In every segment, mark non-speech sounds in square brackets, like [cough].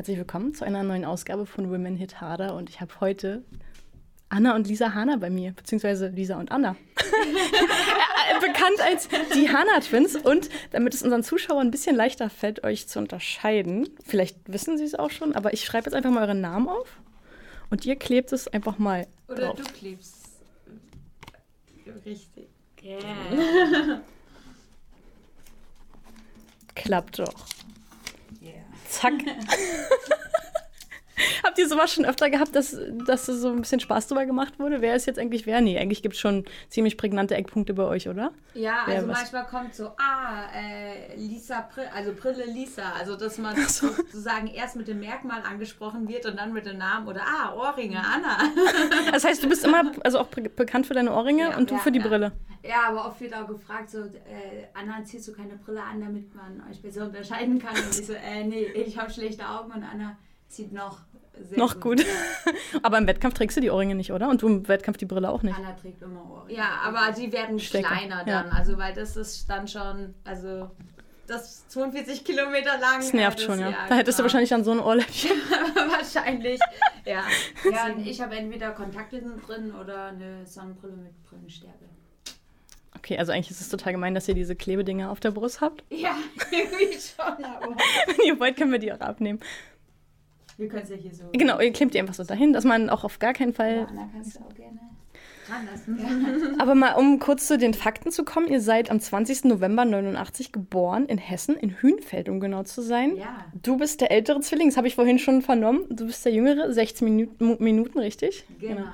Herzlich willkommen zu einer neuen Ausgabe von Women Hit Harder und ich habe heute Anna und Lisa Hanna bei mir, beziehungsweise Lisa und Anna. [laughs] Bekannt als die Hanna-Twins. Und damit es unseren Zuschauern ein bisschen leichter fällt, euch zu unterscheiden, vielleicht wissen sie es auch schon, aber ich schreibe jetzt einfach mal euren Namen auf und ihr klebt es einfach mal. Oder drauf. du klebst. Richtig. Yeah. Klappt doch. Zack. [laughs] [laughs] Habt ihr sowas schon öfter gehabt, dass, dass so ein bisschen Spaß drüber gemacht wurde? Wer ist jetzt eigentlich wer? Nee, eigentlich gibt es schon ziemlich prägnante Eckpunkte bei euch, oder? Ja, Wer also was? manchmal kommt so, ah, äh, Lisa, Brille, also Brille Lisa. Also, dass man sozusagen erst mit dem Merkmal angesprochen wird und dann mit dem Namen oder, ah, Ohrringe, Anna. [laughs] Das heißt, du bist immer also auch be- bekannt für deine Ohrringe Ja, und du ja, für die ja. Brille. Ja, aber oft wird auch gefragt, so, äh, Anna, ziehst du keine Brille an, damit man euch besser unterscheiden kann? Und ich so, äh, nee, ich habe schlechte Augen und Anna zieht noch sehr Noch gut. [laughs] Aber im Wettkampf trägst du die Ohrringe nicht, oder? Und du im Wettkampf die Brille auch nicht. Anna trägt immer Ohrringe. Ja, aber die werden Stecker, kleiner ja. dann. Also, weil das ist dann schon, also, das ist 42 Kilometer lang. Das nervt das- schon, ja. Da hättest du wahrscheinlich dann so ein Ohrläppchen. [laughs] wahrscheinlich, ja. [laughs] Ja, und ich habe entweder Kontaktlinsen drin oder eine Sonnenbrille mit Brillenstärke. Okay, also eigentlich ist es total gemein, dass ihr diese Klebedinger auf der Brust habt. Ja, irgendwie schon, aber Wenn ihr wollt, können wir die auch abnehmen. Wir können es ja hier so. Genau, ihr klebt die einfach so dahin, dass man auch auf gar keinen Ja, Fall Anna kannst du auch gerne dran lassen. [laughs] Aber mal, um kurz zu den Fakten zu kommen, ihr seid am 20. November 89 geboren in Hessen, in Hünfeld, um genau zu sein. Ja. Du bist der ältere Zwilling, das habe ich vorhin schon vernommen. Du bist der jüngere, 16 Minuten, Minuten richtig? Genau.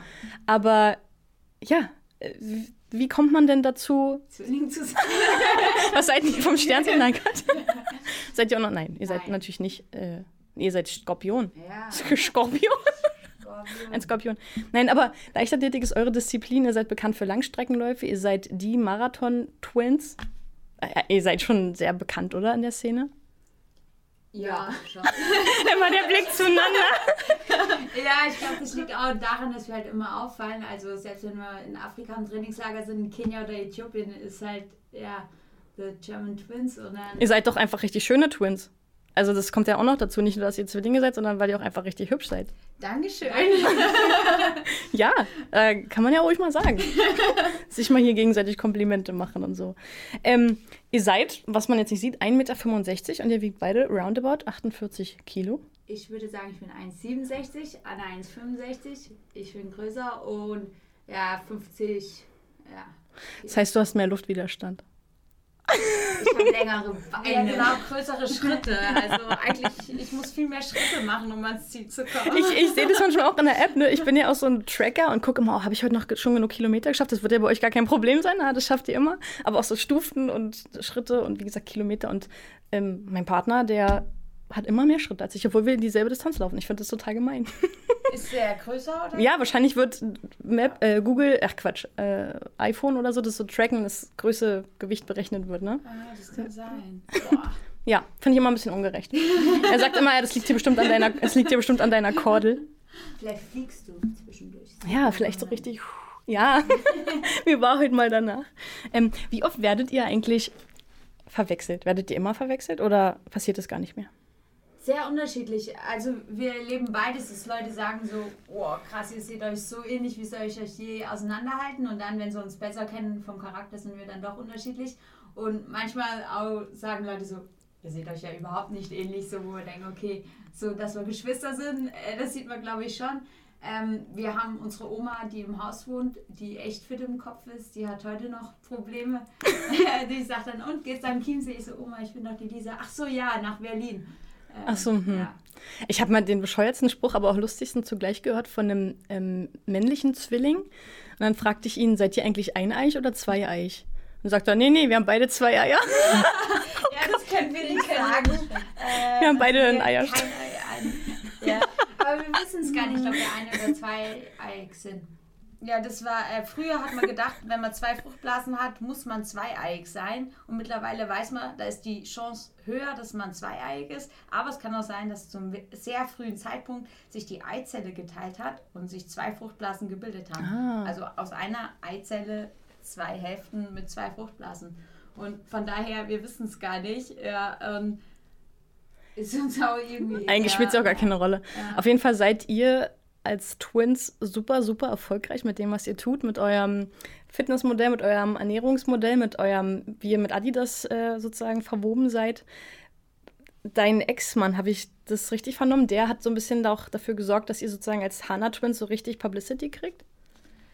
Aber ja, äh, wie- wie kommt man denn dazu? Zwilling zu sein. [laughs] Was seid ihr vom Sternzeichen? [laughs] Nein, Gott. seid ihr auch noch? Nein, ihr seid Nein. natürlich nicht. Äh, ihr seid Skorpion. Ja. [laughs] Skorpion. Ein Skorpion. Nein, aber Leichtathletik ist eure Disziplin. Ihr seid bekannt für Langstreckenläufe. Ihr seid die Marathon-Twins. Äh, ihr seid schon sehr bekannt, oder, in der Szene? Ja, schon. [laughs] Immer der Blick zueinander. [laughs] Ja, ich glaube, das liegt auch daran, dass wir halt immer auffallen. Also selbst wenn wir in Afrika im Trainingslager sind, in Kenia oder Äthiopien, ist halt, ja, the German Twins und dann... Ihr seid doch einfach richtig schöne Twins. Also das kommt ja auch noch dazu. Nicht nur, dass ihr Zwillinge seid, sondern weil ihr auch einfach richtig hübsch seid. Dankeschön. [laughs] Ja, äh, kann man ja ruhig mal sagen. [laughs] Sich mal hier gegenseitig Komplimente machen und so. Ähm, ihr seid, was man jetzt nicht sieht, 1,65 Meter und ihr wiegt beide roundabout 48 Kilo. Ich würde sagen, ich bin 1,67, Anna 1,65. Ich bin größer und ja, 50, ja. Das heißt, du hast mehr Luftwiderstand. Ich habe längere Beine. Ja, genau, größere Schritte. Also eigentlich, ich muss viel mehr Schritte machen, um ans Ziel zu kommen. Ich, ich sehe das manchmal auch in der App. Ne? Ich bin ja auch so ein Tracker und gucke immer, oh, habe ich heute noch schon genug Kilometer geschafft? Das wird ja bei euch gar kein Problem sein. Na, das schafft ihr immer. Aber auch so Stufen und Schritte und wie gesagt Kilometer. Und ähm, mein Partner, der hat immer mehr Schritte als ich, obwohl wir dieselbe Distanz laufen. Ich finde das total gemein. [laughs] Ist der größer oder? Ja, wahrscheinlich wird Map, äh, Google, ach Quatsch, äh, iPhone oder so, das so tracken, das größte Gewicht berechnet wird, ne? Ah, das kann sein. Boah. [laughs] Ja, finde ich immer ein bisschen ungerecht. er sagt immer, ja, das liegt hier bestimmt an deiner, es liegt hier bestimmt an deiner Kordel. Vielleicht fliegst du zwischendurch. Ja, vielleicht so richtig. Ja, [laughs] wir waren heute mal danach. Ähm, wie oft werdet ihr eigentlich verwechselt? Werdet ihr immer verwechselt oder passiert das gar nicht mehr? Sehr unterschiedlich. Also wir erleben beides, dass Leute sagen so, oh krass, ihr seht euch so ähnlich, wie soll ich euch je auseinanderhalten? Und dann, wenn sie uns besser kennen vom Charakter, sind wir dann doch unterschiedlich. Und manchmal auch sagen Leute so, ihr seht euch ja überhaupt nicht ähnlich, so wo wir denken, okay, so dass wir Geschwister sind, äh, das sieht man glaube ich schon. Ähm, wir haben unsere Oma, die im Haus wohnt, die echt fit im Kopf ist, die hat heute noch Probleme. [laughs] die sagt dann, und geht's am Chiemsee? Ich so, Oma, ich bin doch die Lisa. Ach so, ja, nach Berlin. Ähm, Ach so, hm. ja. Ich habe mal den bescheuertsten Spruch, aber auch lustigsten zugleich gehört von einem ähm, männlichen Zwilling. Und dann fragte ich ihn, seid ihr eigentlich eineich oder zweieich? Und sagt er, nee, nee, wir haben beide zwei Eier. [laughs] Ja, [laughs] das können wir nicht sagen. Äh, Wir haben beide Wir einen Eierstock. kein Ei ein. Ja. Aber wir wissen es gar nicht, ob wir eine oder zwei Eig sind. Ja, das war, äh, früher hat man gedacht, wenn man zwei Fruchtblasen hat, muss man zweieiig sein. Und mittlerweile weiß man, da ist die Chance höher, dass man zweieiig ist. Aber es kann auch sein, dass zum sehr frühen Zeitpunkt sich die Eizelle geteilt hat und sich zwei Fruchtblasen gebildet haben. Ah. Also aus einer Eizelle zwei Hälften mit zwei Fruchtblasen. Und von daher, wir wissen es gar nicht. Ja, ähm, ist uns auch irgendwie. Eigentlich spielt es auch gar keine Rolle. Ja. Auf jeden Fall seid ihr als Twins super, super erfolgreich mit dem, was ihr tut, mit eurem Fitnessmodell, mit eurem Ernährungsmodell, mit eurem, wie ihr mit Adidas äh, sozusagen verwoben seid. Dein Ex-Mann, habe ich das richtig vernommen? Der hat so ein bisschen auch dafür gesorgt, dass ihr sozusagen als Hana Twins so richtig Publicity kriegt?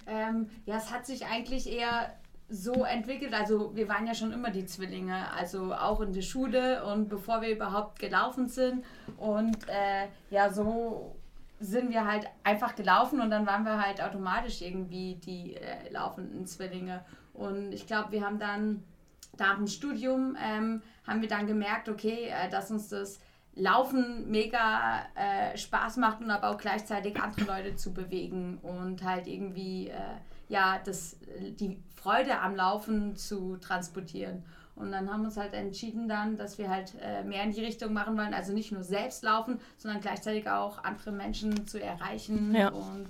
Ähm, ja, es hat sich eigentlich eher so entwickelt. Also wir waren ja schon immer die Zwillinge, also auch in der Schule und bevor wir überhaupt gelaufen sind. Und äh, ja, so sind wir halt einfach gelaufen und dann waren wir halt automatisch irgendwie die äh, laufenden Zwillinge. Und ich glaube, wir haben dann nach dem Studium ähm, haben wir dann gemerkt, okay, äh, dass uns das Laufen mega äh, Spaß macht und aber auch gleichzeitig andere Leute zu bewegen und halt irgendwie äh, ja das, die Freude am Laufen zu transportieren. Und dann haben wir uns halt entschieden dann, dass wir halt äh, mehr in die Richtung machen wollen, also nicht nur selbst laufen, sondern gleichzeitig auch andere Menschen zu erreichen Ja. und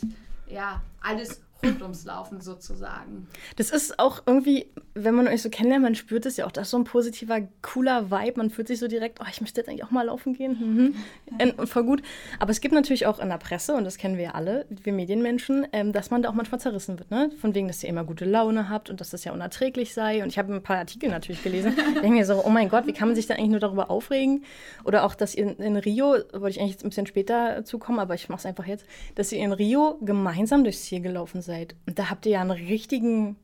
ja, alles rund ums Laufen sozusagen. Das ist auch irgendwie, wenn man euch so kennenlernt, man spürt es ja auch, das ist so ein positiver, cooler Vibe. Man fühlt sich so direkt, oh, ich möchte jetzt eigentlich auch mal laufen gehen. Mhm. En- Voll gut. Aber es gibt natürlich auch in der Presse, und das kennen wir ja alle, wir Medienmenschen, ähm, dass man da auch manchmal zerrissen wird. Ne? Von wegen, dass ihr immer gute Laune habt und dass das ja unerträglich sei. Und ich habe ein paar Artikel natürlich gelesen. Ich [laughs] denke mir so, oh mein Gott, wie kann man sich da eigentlich nur darüber aufregen? Oder auch, dass ihr in, in Rio, wollte ich eigentlich jetzt ein bisschen später zukommen, aber ich mache es einfach jetzt, dass ihr in Rio gemeinsam durchs Ziel gelaufen seid. Und da habt ihr ja einen richtigen.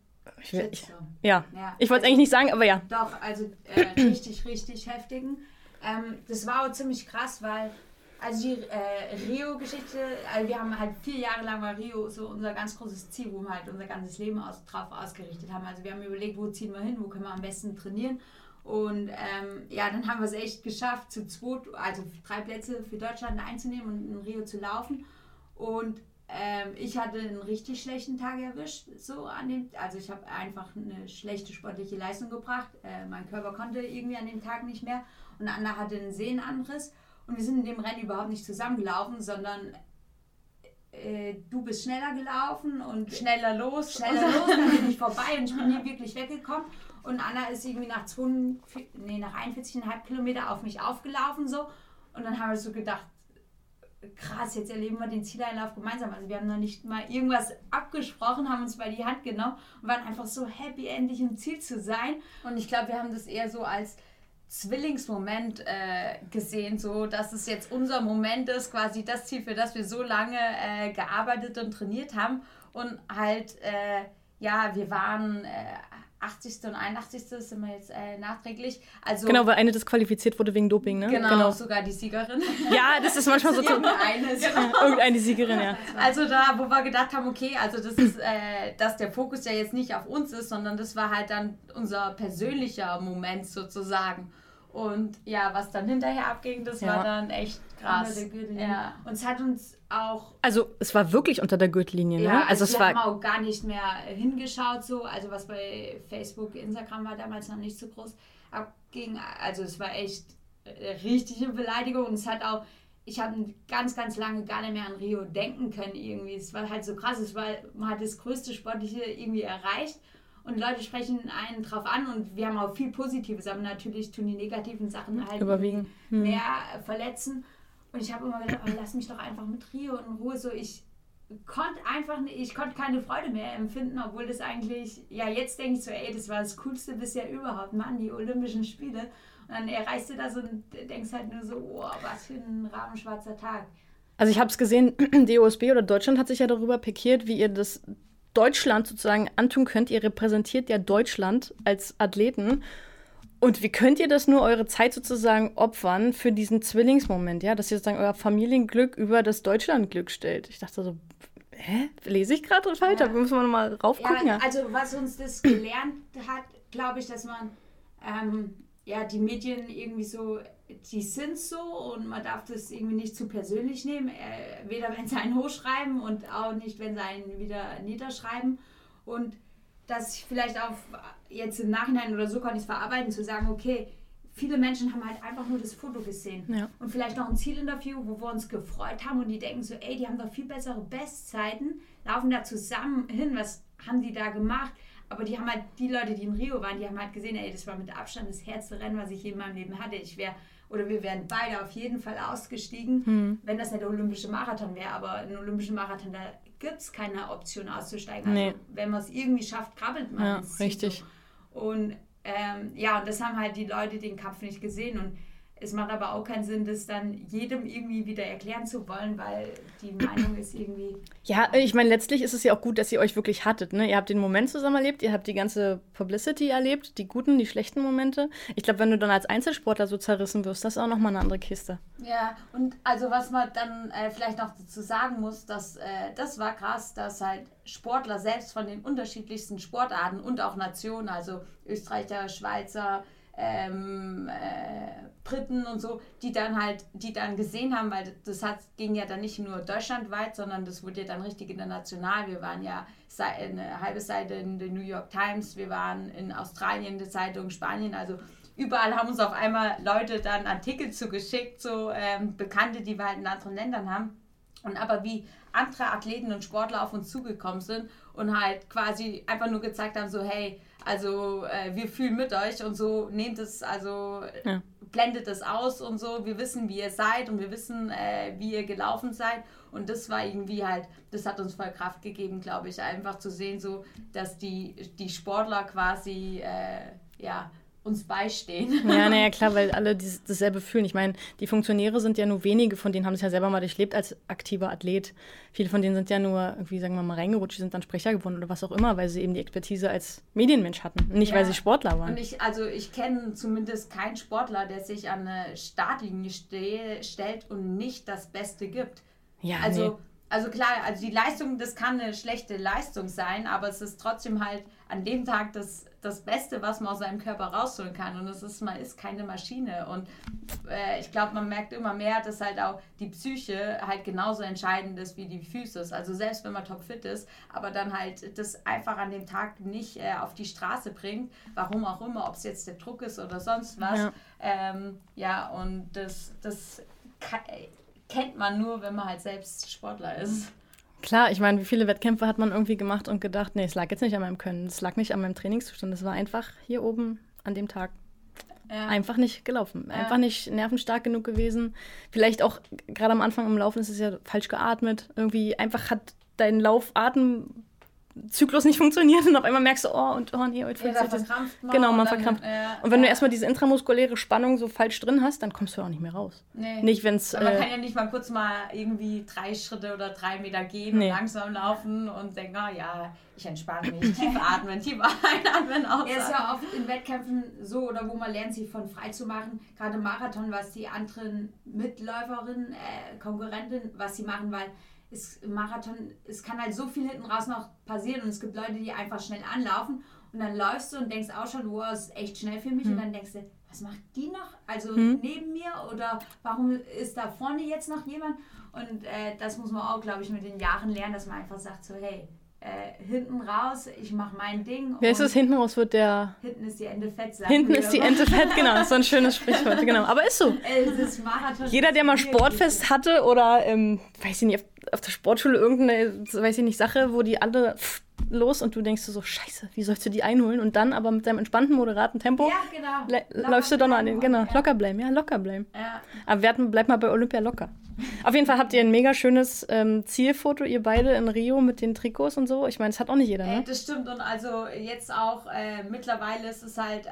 Ich, will- ich, ja. Ja. ich wollte es eigentlich nicht sagen, aber ja. Doch, also äh, richtig, richtig heftigen. Ähm, das war auch ziemlich krass, weil also die äh, Rio-Geschichte, also wir haben halt vier Jahre lang war Rio so unser ganz großes Ziel, wo wir halt unser ganzes Leben aus, drauf ausgerichtet haben. Also wir haben überlegt, wo ziehen wir hin, wo können wir am besten trainieren. Und ähm, ja, dann haben wir es echt geschafft, zu zweit, also drei Plätze für Deutschland einzunehmen und in Rio zu laufen. Und ähm, ich hatte einen richtig schlechten Tag erwischt, so an dem, also ich habe einfach eine schlechte sportliche Leistung gebracht. Äh, mein Körper konnte irgendwie an dem Tag nicht mehr und Anna hatte einen Sehnenanriss und wir sind in dem Rennen überhaupt nicht zusammengelaufen, sondern äh, du bist schneller gelaufen und Schneller los. schneller los, dann bin ich [laughs] vorbei und ich bin nie wirklich weggekommen. Und Anna ist irgendwie nach, 42, nee, nach 41,5 Kilometer auf mich aufgelaufen so. Und dann haben wir so gedacht, krass, jetzt erleben wir den Zieleinlauf gemeinsam. Also wir haben noch nicht mal irgendwas abgesprochen, haben uns bei die Hand genommen und waren einfach so happy, endlich im Ziel zu sein. Und ich glaube, wir haben das eher so als Zwillingsmoment äh, gesehen, so dass es jetzt unser Moment ist, quasi das Ziel, für das wir so lange äh, gearbeitet und trainiert haben. Und halt, äh, ja, wir waren äh, 80. und 81. sind wir jetzt äh, nachträglich. Also Genau, weil eine disqualifiziert wurde wegen Doping, ne? genau, sogar die Siegerin. [laughs] Ja, das ist manchmal so. Irgendeine. Irgendeine Siegerin, ja. [laughs] Also da, wo wir gedacht haben, okay, also das ist, äh, dass der Fokus ja jetzt nicht auf uns ist, sondern das war halt dann unser persönlicher Moment sozusagen. Und ja, was dann hinterher abging, das Ja. war dann echt Unter krass. der Gürtellinie. Ja. Und es hat uns auch Also, es war wirklich unter der Gürtellinie, ne? Ja, Also, es wir war. haben auch gar nicht mehr hingeschaut, so, also was bei Facebook, Instagram war damals noch nicht so groß abging. Also es war echt äh, richtige Beleidigung und es hat auch, ich habe ganz, ganz lange gar nicht mehr an Rio denken können irgendwie. Es war halt so krass, es war, man hat das größte Sportliche irgendwie erreicht und Leute sprechen einen drauf an und wir haben auch viel Positives, aber natürlich tun die negativen Sachen halt Überwiegen. Hm. mehr verletzen. Und ich habe immer gedacht, oh, lass mich doch einfach mit Rio in Ruhe. So, ich konnte einfach nicht, ich konnte keine Freude mehr empfinden, obwohl das eigentlich, ja, jetzt denke ich so, ey, das war das Coolste bisher überhaupt, Mann, die Olympischen Spiele. Und dann erreichst du das und denkst halt nur so, oh, was für ein rabenschwarzer Tag. Also, ich habe es gesehen, [clears throat] DOSB oder Deutschland hat sich ja darüber pikiert, wie ihr das Deutschland sozusagen antun könnt. Ihr repräsentiert ja Deutschland als Athleten. Und wie könnt ihr das nur eure Zeit sozusagen opfern für diesen Zwillingsmoment, ja, dass ihr sozusagen euer Familienglück über das Deutschlandglück stellt? Ich dachte so, hä? Lese ich gerade falsch? Ja. Da müssen wir nochmal raufgucken. Ja, Ja, also was uns das gelernt hat, glaube ich, dass man ähm, ja die Medien irgendwie so, die sind so und man darf das irgendwie nicht zu persönlich nehmen, äh, weder wenn sie einen hochschreiben und auch nicht, wenn sie einen wieder niederschreiben und dass ich vielleicht auch jetzt im Nachhinein oder so konnte ich es verarbeiten, zu sagen, okay, viele Menschen haben halt einfach nur das Foto gesehen Ja. und vielleicht noch ein Zielinterview, wo wir uns gefreut haben und die denken so, ey, die haben doch viel bessere Bestzeiten, laufen da zusammen hin, was haben die da gemacht? Aber die haben halt, die Leute, die in Rio waren, die haben halt gesehen, ey, das war mit Abstand das härteste Rennen, was ich je in meinem Leben hatte. Ich wäre, oder wir wären beide auf jeden Fall ausgestiegen, hm. wenn das nicht der olympische Marathon wäre. Aber ein olympischer Marathon, da gibt es keine Option auszusteigen. Also, nee. wenn man es irgendwie schafft, krabbelt man. Ja, richtig. So. Und ähm, ja, und das haben halt die Leute den Kampf nicht gesehen. Und es macht aber auch keinen Sinn, das dann jedem irgendwie wieder erklären zu wollen, weil die [clears throat] Meinung ist irgendwie. Ja, ich meine, letztlich ist es ja auch gut, dass ihr euch wirklich hattet. Ne? Ihr habt den Moment zusammen erlebt, ihr habt die ganze Publicity erlebt, die guten, die schlechten Momente. Ich glaube, wenn du dann als Einzelsportler so zerrissen wirst, das ist auch nochmal eine andere Kiste. Ja, und also was man dann äh, vielleicht noch dazu sagen muss, dass äh, das war krass, dass halt Sportler selbst von den unterschiedlichsten Sportarten und auch Nationen, also Österreicher, Schweizer, ähm, äh, Briten und so, die dann halt, die dann gesehen haben, weil das hat, ging ja dann nicht nur deutschlandweit, sondern das wurde ja dann richtig international. Wir waren ja eine halbe Seite in der New York Times, wir waren in Australien, in der Zeitung, Spanien, also überall haben uns auf einmal Leute dann Artikel zugeschickt, so ähm, Bekannte, die wir halt in anderen Ländern haben. Und aber wie andere Athleten und Sportler auf uns zugekommen sind und halt quasi einfach nur gezeigt haben, so hey, also äh, wir fühlen mit euch und so, nehmt es, also ja. blendet es aus und so. Wir wissen, wie ihr seid und wir wissen, äh, wie ihr gelaufen seid. Und das war irgendwie halt, das hat uns voll Kraft gegeben, glaube ich, einfach zu sehen, so, dass die, die Sportler quasi, äh, ja, uns beistehen. Ja, naja, [laughs] klar, weil alle dieses, dasselbe fühlen. Ich meine, die Funktionäre sind ja nur wenige, von denen haben es ja selber mal durchlebt als aktiver Athlet. Viele von denen sind ja nur irgendwie, sagen wir mal, reingerutscht, die sind dann Sprecher geworden oder was auch immer, weil sie eben die Expertise als Medienmensch hatten, nicht ja. weil sie Sportler waren. Und ich, also ich kenne zumindest keinen Sportler, der sich an eine Startlinie ste stellt und nicht das Beste gibt. Ja, also, nee. also klar, also die Leistung, das kann eine schlechte Leistung sein, aber es ist trotzdem halt an dem Tag das das Beste, was man aus seinem Körper rausholen kann. Und es ist, man ist keine Maschine. Und äh, ich glaube, man merkt immer mehr, dass halt auch die Psyche halt genauso entscheidend ist wie die Physis. Also selbst wenn man topfit ist, aber dann halt das einfach an dem Tag nicht äh, auf die Straße bringt, warum auch immer, ob es jetzt der Druck ist oder sonst was. Ja, ähm, ja und das, das kennt man nur, wenn man halt selbst Sportler ist. Klar, ich meine, wie viele Wettkämpfe hat man irgendwie gemacht und gedacht, nee, es lag jetzt nicht an meinem Können, es lag nicht an meinem Trainingszustand, es war einfach hier oben an dem Tag ja. einfach nicht gelaufen, einfach ja. nicht nervenstark genug gewesen. Vielleicht auch gerade am Anfang im Laufen ist es ja falsch geatmet, irgendwie einfach hat dein Laufatem Zyklus nicht funktioniert und auf einmal merkst du, oh, und oh nee, heute ja, das. Man genau, man verkrampft. Ja, und wenn ja. du erstmal diese intramuskuläre Spannung so falsch drin hast, dann kommst du auch nicht mehr raus. Nee. Nicht, wenn's. Man äh, kann ja nicht mal kurz mal irgendwie drei Schritte oder drei Meter gehen nee. und langsam laufen und denken, oh ja, ich entspanne mich, tief [laughs] atmen, tief einatmen, ausatmen. Er ist ja oft in Wettkämpfen so oder wo man lernt, sich von frei zu machen. Gerade Marathon, was die anderen Mitläuferinnen, äh, Konkurrentinnen, was sie machen, weil ist Marathon, es kann halt so viel hinten raus noch passieren und es gibt Leute, die einfach schnell anlaufen und dann läufst du und denkst auch schon, wow, ist echt schnell für mich mhm. und dann denkst du, was macht die noch? Also mhm. neben mir oder warum ist da vorne jetzt noch jemand? Und äh, das muss man auch, glaube ich, mit den Jahren lernen, dass man einfach sagt so, hey, äh, hinten raus, ich mache mein Ding. Wer ist das hinten raus wird der. Hinten ist die Ente fett. Hinten ist die Ente fett, genau. Das ist so ein schönes [laughs] Sprichwort, genau. Aber ist so. Jeder, der mal Sportfest hatte oder, ähm, weiß ich nicht, auf, der Sportschule irgendeine, weiß ich nicht, Sache, wo die alle los und du denkst so, scheiße, wie sollst du die einholen? Und dann aber mit deinem entspannten, moderaten Tempo ja, genau. läufst du doch noch an den, genau, ja. locker bleiben, ja, locker bleiben. Ja. Aber bleib mal bei Olympia locker. Auf jeden Fall habt ihr ein mega schönes ähm, Zielfoto, ihr beide in Rio mit den Trikots und so. Ich meine, das hat auch nicht jeder, ne? Äh, das stimmt und also jetzt auch äh, mittlerweile ist es halt, äh,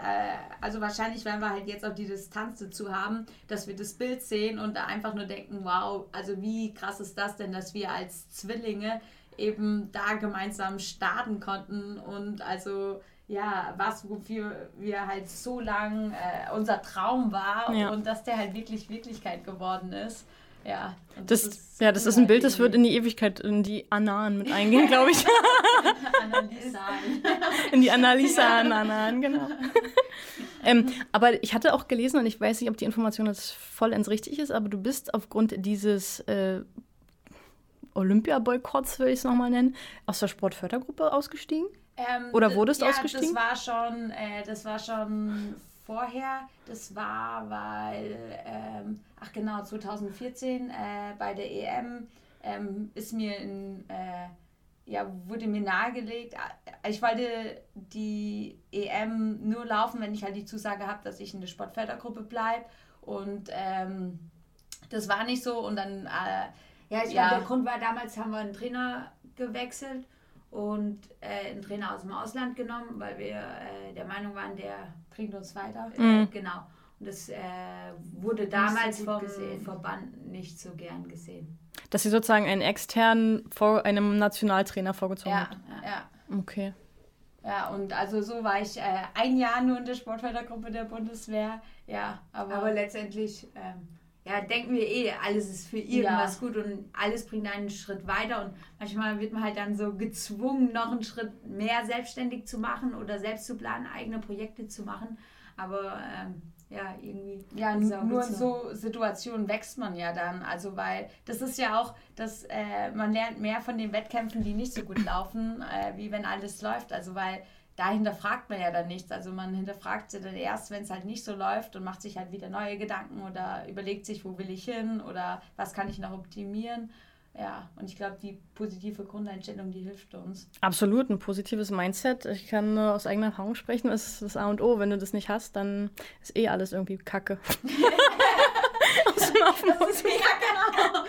also wahrscheinlich werden wir halt jetzt auch die Distanz dazu haben, dass wir das Bild sehen und einfach nur denken, wow, also wie krass ist das denn, dass wir als Zwillinge eben da gemeinsam starten konnten und also ja, was, wofür wir halt so lang äh, unser Traum war ja. und dass der halt wirklich Wirklichkeit geworden ist. Ja, das, das ist, ja, das ist ein Bild, das wird in die Ewigkeit, in die Annahen mit eingehen, [laughs] glaube ich. in die Analysan, genau. ähm, aber ich hatte auch gelesen, und ich weiß nicht, ob die Information jetzt vollends richtig ist, aber du bist aufgrund dieses äh, Olympia-Boykotts, will ich es nochmal nennen, aus der Sportfördergruppe ausgestiegen? Ähm, Oder wurdest du ja, ausgestiegen? Das war schon, äh, das war schon vorher. Das war, weil, ähm, ach genau, 2014 äh, bei der EM ähm, ist mir ein, äh, ja, wurde mir nahegelegt. Äh, ich wollte die EM nur laufen, wenn ich halt die Zusage habe, dass ich in der Sportfördergruppe bleibe. Und ähm, das war nicht so. Und dann. Ja, ich ja. glaube, der Grund war, damals haben wir einen Trainer gewechselt und äh, einen Trainer aus dem Ausland genommen, weil wir äh, der Meinung waren, der bringt uns weiter. Mhm. Äh, genau. Und das äh, wurde damals so vom gesehen. Verband nicht so gern gesehen. Dass sie sozusagen einen externen vor einem Nationaltrainer vorgezogen ja, hat. Ja. Okay. Ja, und also so war ich äh, ein Jahr nur in der Sportfördergruppe der Bundeswehr. Ja, aber, aber letztendlich ähm, ja, denken wir eh, alles ist für irgendwas ja. gut und alles bringt einen Schritt weiter. Und manchmal wird man halt dann so gezwungen, noch einen Schritt mehr selbstständig zu machen oder selbst zu planen, eigene Projekte zu machen. Aber ähm, ja, irgendwie. Ja, nur in so Situationen wächst man ja dann. Also, weil das ist ja auch, dass äh, man lernt mehr von den Wettkämpfen, die nicht so gut laufen, äh, wie wenn alles läuft. Also, weil da hinterfragt man ja dann nichts. Also, man hinterfragt sie dann erst, wenn es halt nicht so läuft und macht sich halt wieder neue Gedanken oder überlegt sich, wo will ich hin oder was kann ich noch optimieren. Ja, und ich glaube, die positive Grundeinstellung, die hilft uns. Absolut, ein positives Mindset. Ich kann nur aus eigener Erfahrung sprechen, das ist das A und O. Wenn du das nicht hast, dann ist eh alles irgendwie Kacke. [laughs] aus dem das ist, ja, genau.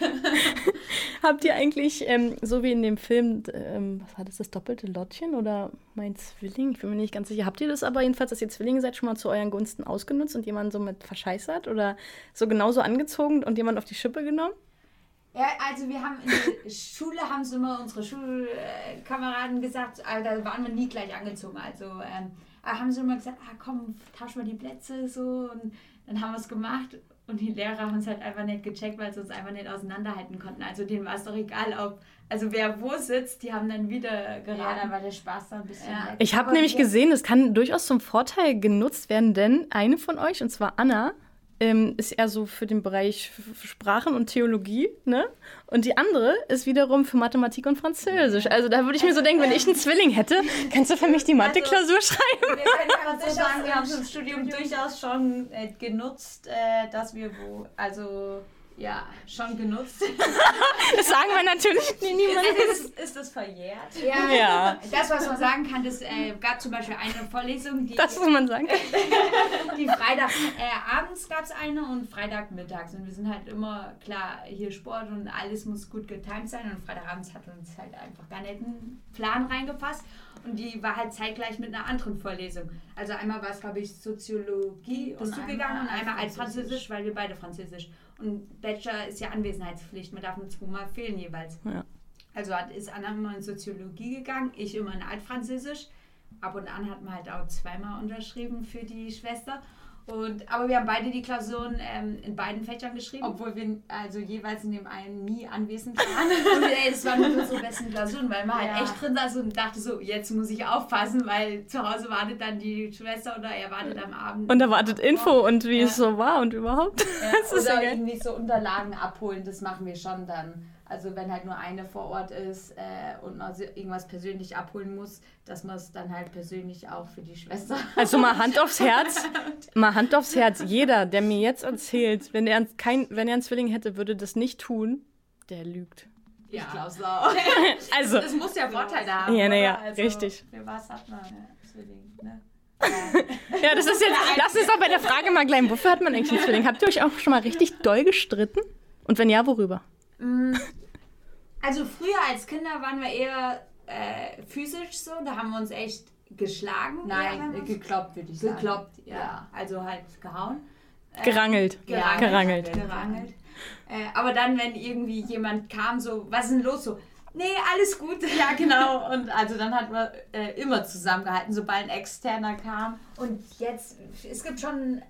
[laughs] Habt ihr eigentlich, ähm, so wie in dem Film, ähm, was war das, das doppelte Lottchen oder mein Zwilling? Ich bin mir nicht ganz sicher. Habt ihr das aber jedenfalls, dass ihr Zwillinge seid, schon mal zu euren Gunsten ausgenutzt und jemanden so mit verscheißert oder so genauso angezogen und jemand auf die Schippe genommen? Ja, also wir haben in der Schule, haben es immer unsere Schulkameraden gesagt, aber da waren wir nie gleich angezogen. Also ähm, haben sie immer gesagt, ah, komm, tauschen wir die Plätze so und dann haben wir es gemacht und die Lehrer haben es halt einfach nicht gecheckt, weil sie uns einfach nicht auseinanderhalten konnten. Also denen war es doch egal, ob, also wer wo sitzt, die haben dann wieder geraten. Ja, dann war der Spaß da ein bisschen ja. Ich habe nämlich gesehen, es kann durchaus zum Vorteil genutzt werden, denn eine von euch, und zwar Anna, ähm, ist eher so für den Bereich Sprachen und Theologie, ne? Und die andere ist wiederum für Mathematik und Französisch. Also da würde ich mir so denken, wenn ich einen Zwilling hätte, kannst du für mich die Mathe-Klausur also, schreiben? Wir können [laughs] so sagen, wir haben es im Studium durchaus schon äh, genutzt, äh, dass wir wo, also ja, schon genutzt. das sagen wir natürlich niemandem. Ist, ist das verjährt? Ja. ja. Das, was man sagen kann, das äh, gab zum Beispiel eine Vorlesung, die. Das, was man sagen kann. [laughs] die Freitag äh, abends gab es eine und Freitag mittags. Und wir sind halt immer, klar, hier Sport und alles muss gut getimt sein. Und Freitagabends hat uns halt einfach gar nicht ein Plan reingepasst. Und die war halt zeitgleich mit einer anderen Vorlesung. Also einmal war es, glaube ich, Soziologie und zugegangen und einmal als Französisch, weil wir beide Französisch. Und Bachelor ist ja Anwesenheitspflicht, man darf nur zweimal fehlen jeweils. Ja. Also ist Anna immer in Soziologie gegangen, ich immer in Altfranzösisch. Ab und an hat man halt auch zweimal unterschrieben für die Schwester. Und, aber wir haben beide die Klausuren ähm, in beiden Fächern geschrieben. Obwohl wir also jeweils in dem einen nie anwesend waren. [laughs] und ey, das waren nur unsere besten Klausuren, weil man halt ja. halt echt drin saß und dachte so, jetzt muss ich aufpassen, weil zu Hause wartet dann die Schwester oder er wartet am Abend. Und er wartet Info und wie ja. es so war und überhaupt. [laughs] Ja, das ist oder irgendwie so Unterlagen abholen, das machen wir schon dann. Also wenn halt nur eine vor Ort ist äh, und man irgendwas persönlich abholen muss, dass man es dann halt persönlich auch für die Schwester. [laughs] Also mal Hand [laughs] aufs Herz, mal Hand aufs Herz. Jeder, der mir jetzt erzählt, wenn er kein, wenn er einen Zwilling hätte, würde das nicht tun, der lügt. Ja. Ich glaube auch. [laughs] also, es muss ja Vorteile haben. Ja, naja, also, richtig. Für was hat man einen Zwilling, ne? ja, das ist jetzt. Lass uns doch bei der Frage mal gleich. Wofür hat man eigentlich einen Zwilling? Habt ihr euch auch schon mal richtig doll gestritten? Und wenn ja, worüber? Mm, [laughs] also früher als Kinder waren wir eher äh, physisch so, da haben wir uns echt geschlagen. Nein, ja, gekloppt würde ich sagen. Gekloppt, ja. ja. Also halt gehauen. Äh, gerangelt. Gerangelt. Gerangelt. gerangelt. Äh, aber dann, wenn irgendwie jemand kam, so, was ist denn los? So, nee, alles gut. Ja, genau. [laughs] Und also dann hat man äh, immer zusammengehalten, sobald ein Externer kam. Und jetzt, es gibt schon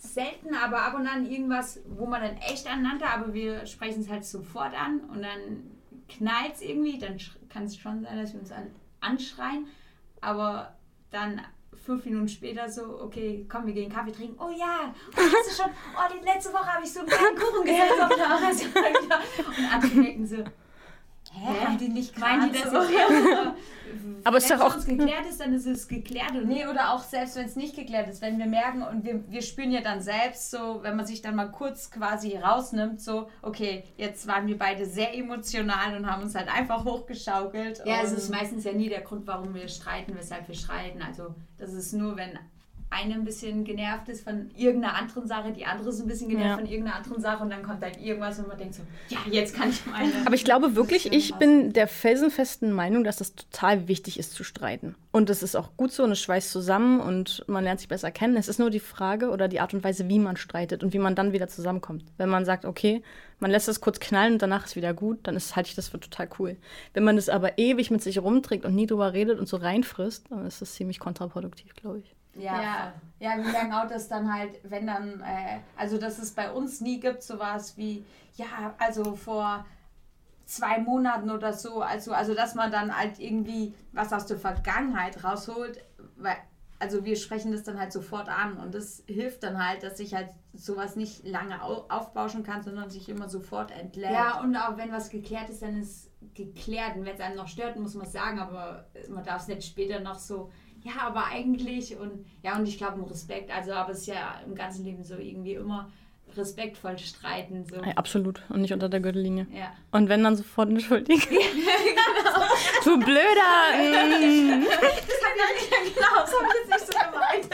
selten, aber ab und an irgendwas, wo man dann echt aneinander, aber wir sprechen es halt sofort an und dann knallt es irgendwie, dann kann es schon sein, dass wir uns an, anschreien, aber dann fünf Minuten später so, okay, komm, wir gehen Kaffee trinken. Oh ja, oh, hast du schon, oh, die letzte Woche habe ich so einen kleinen Kuchen gegessen. [laughs] und andere denken so, Hä? Haben die nicht Meinen die das so? [laughs] Aber es ist doch auch. Wenn es geklärt ist, dann ist es geklärt. Und Nee, oder auch selbst wenn es nicht geklärt ist, wenn wir merken und wir, wir spüren ja dann selbst so, wenn man sich dann mal kurz quasi rausnimmt, so, okay, jetzt waren wir beide sehr emotional und haben uns halt einfach hochgeschaukelt. Ja, es ist meistens ja nie der Grund, warum wir streiten, weshalb wir streiten. Also das ist nur, wenn eine ein bisschen genervt ist von irgendeiner anderen Sache, die andere ist ein bisschen genervt Ja. von irgendeiner anderen Sache und dann kommt halt irgendwas und man denkt so, ja, jetzt kann ich meine. Aber ich glaube wirklich, ich bin der felsenfesten Meinung, dass es total wichtig ist zu streiten. Und es ist auch gut so und es schweißt zusammen und man lernt sich besser kennen. Es ist nur die Frage oder die Art und Weise, wie man streitet und wie man dann wieder zusammenkommt. Wenn man sagt, okay, man lässt es kurz knallen und danach ist wieder gut, dann ist, halte ich das für total cool. Wenn man das aber ewig mit sich rumträgt und nie drüber redet und so reinfrisst, dann ist das ziemlich kontraproduktiv, glaube ich. Ja, Ja. ja. wir merken auch, dass dann halt, wenn dann, äh, also dass es bei uns nie gibt, sowas wie, ja, also vor zwei Monaten oder so, also, also dass man dann halt irgendwie was aus der Vergangenheit rausholt, weil, also wir sprechen das dann halt sofort an und das hilft dann halt, dass sich halt sowas nicht lange au aufbauschen kann, sondern sich immer sofort entlädt. Ja, und auch wenn was geklärt ist, dann ist geklärt. Und wenn es einem noch stört, muss man es sagen, aber man darf es nicht später noch so, ja, aber eigentlich und ja, und ich glaube um Respekt, also aber es ist ja im ganzen Leben so irgendwie immer respektvoll streiten. So. Ey, absolut. Und nicht unter der Gürtellinie. Ja. Und wenn dann sofort entschuldigen. [laughs] Du blöder! mm. [laughs] Das hat ja nicht genau, das habe ich jetzt nicht so gemeint.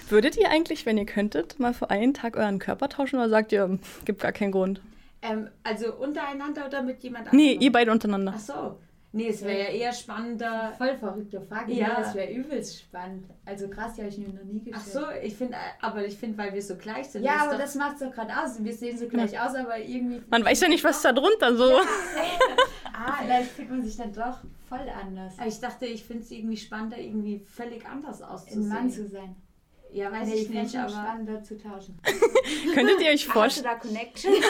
[laughs] Würdet ihr eigentlich, wenn ihr könntet, mal für einen Tag euren Körper tauschen oder sagt ihr, gibt gar keinen Grund? Ähm, also untereinander oder mit jemand Nee, anderem? ihr beide untereinander. Ach so. Nee, es wäre ja eher spannender. Voll verrückte Frage. Ja. Ja, das wäre übelst spannend. Also krass, die habe ich mir noch nie gestellt. Ach so, ich finde, aber ich finde, weil wir so gleich sind. Ja, aber doch- das macht es doch gerade aus. Wir sehen so gleich aus, aber irgendwie. Man weiß ja nicht, was da drunter so. [laughs] Ah, vielleicht fühlt man sich dann doch voll anders. Aber ich dachte, ich finde es irgendwie spannender, irgendwie völlig anders Ein auszusehen. Mann zu sein. Ja, weiß Nee, ich ich nicht, aber. spannender zu tauschen. [laughs] Könntet ihr euch vorstellen? da Connection? [laughs]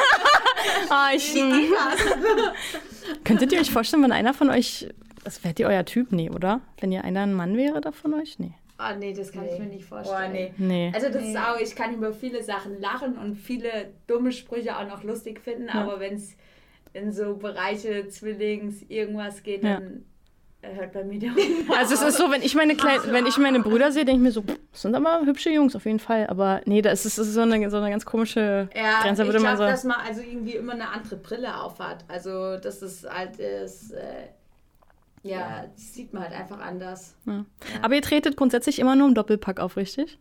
Ah, ich, [laughs] könntet ihr euch vorstellen, wenn einer von euch. Das wärt ihr euer Typ? Nee, oder? Wenn ihr einer ein Mann wäre da von euch? Nee. Ah, nee, das kann Nee. ich mir nicht vorstellen. Oh, nee. Nee. Also das Nee. ist auch, ich kann über viele Sachen lachen und viele dumme Sprüche auch noch lustig finden, aber wenn es in so Bereiche Zwillings irgendwas geht, Ja. dann hört bei mir der Humor [laughs] Also es ist so, wenn ich meine Kleid [laughs] wenn ich meine Brüder sehe, denke ich mir so, pff, das sind aber hübsche Jungs auf jeden Fall. Aber nee, das ist, das ist so, eine, so eine ganz komische Ja, Grenze, ich würde man glaube, so. dass man also irgendwie immer eine andere Brille aufhat. Also, das ist halt ist, äh, ja, das sieht man halt einfach anders. Ja. Aber ihr tretet grundsätzlich immer nur im Doppelpack auf, richtig?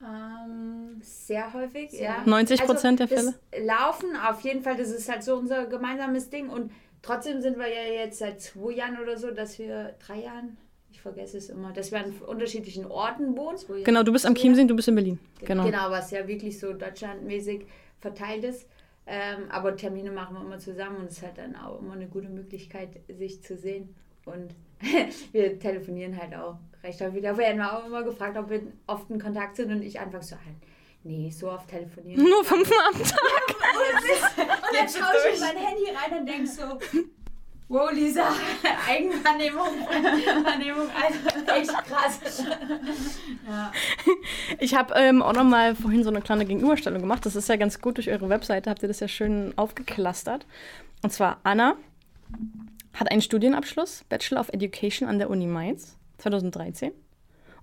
Ähm, Sehr häufig, ja. 90 Prozent der das Laufen auf jeden Fall, das ist halt so unser gemeinsames Ding. Und trotzdem sind wir ja jetzt seit zwei Jahren oder so, dass wir, drei Jahren, ich vergesse es immer, dass wir an unterschiedlichen Orten wohnen. Genau, du bist am Chiemsee, du bist in Berlin. Genau. Genau, was ja wirklich so deutschlandmäßig verteilt ist. Ähm, aber Termine machen wir immer zusammen und es ist halt dann auch immer eine gute Möglichkeit, sich zu sehen. Und [laughs] wir telefonieren halt auch recht häufig. Da werden wir auch immer gefragt, ob wir oft in Kontakt sind und ich einfach so, halt, nee, so oft telefonieren. Nur fünfmal am Tag. [laughs] Und dann schaue ich in mein Handy rein und denke so, wow, Lisa, [laughs] Eigenwahrnehmung, Wahrnehmung, also echt krass. ja. Ich habe ähm, auch noch mal vorhin so eine kleine Gegenüberstellung gemacht. Das ist ja ganz gut durch eure Webseite, habt ihr das ja schön aufgeklustert. Und zwar Anna hat einen Studienabschluss, Bachelor of Education an der Uni Mainz 2013.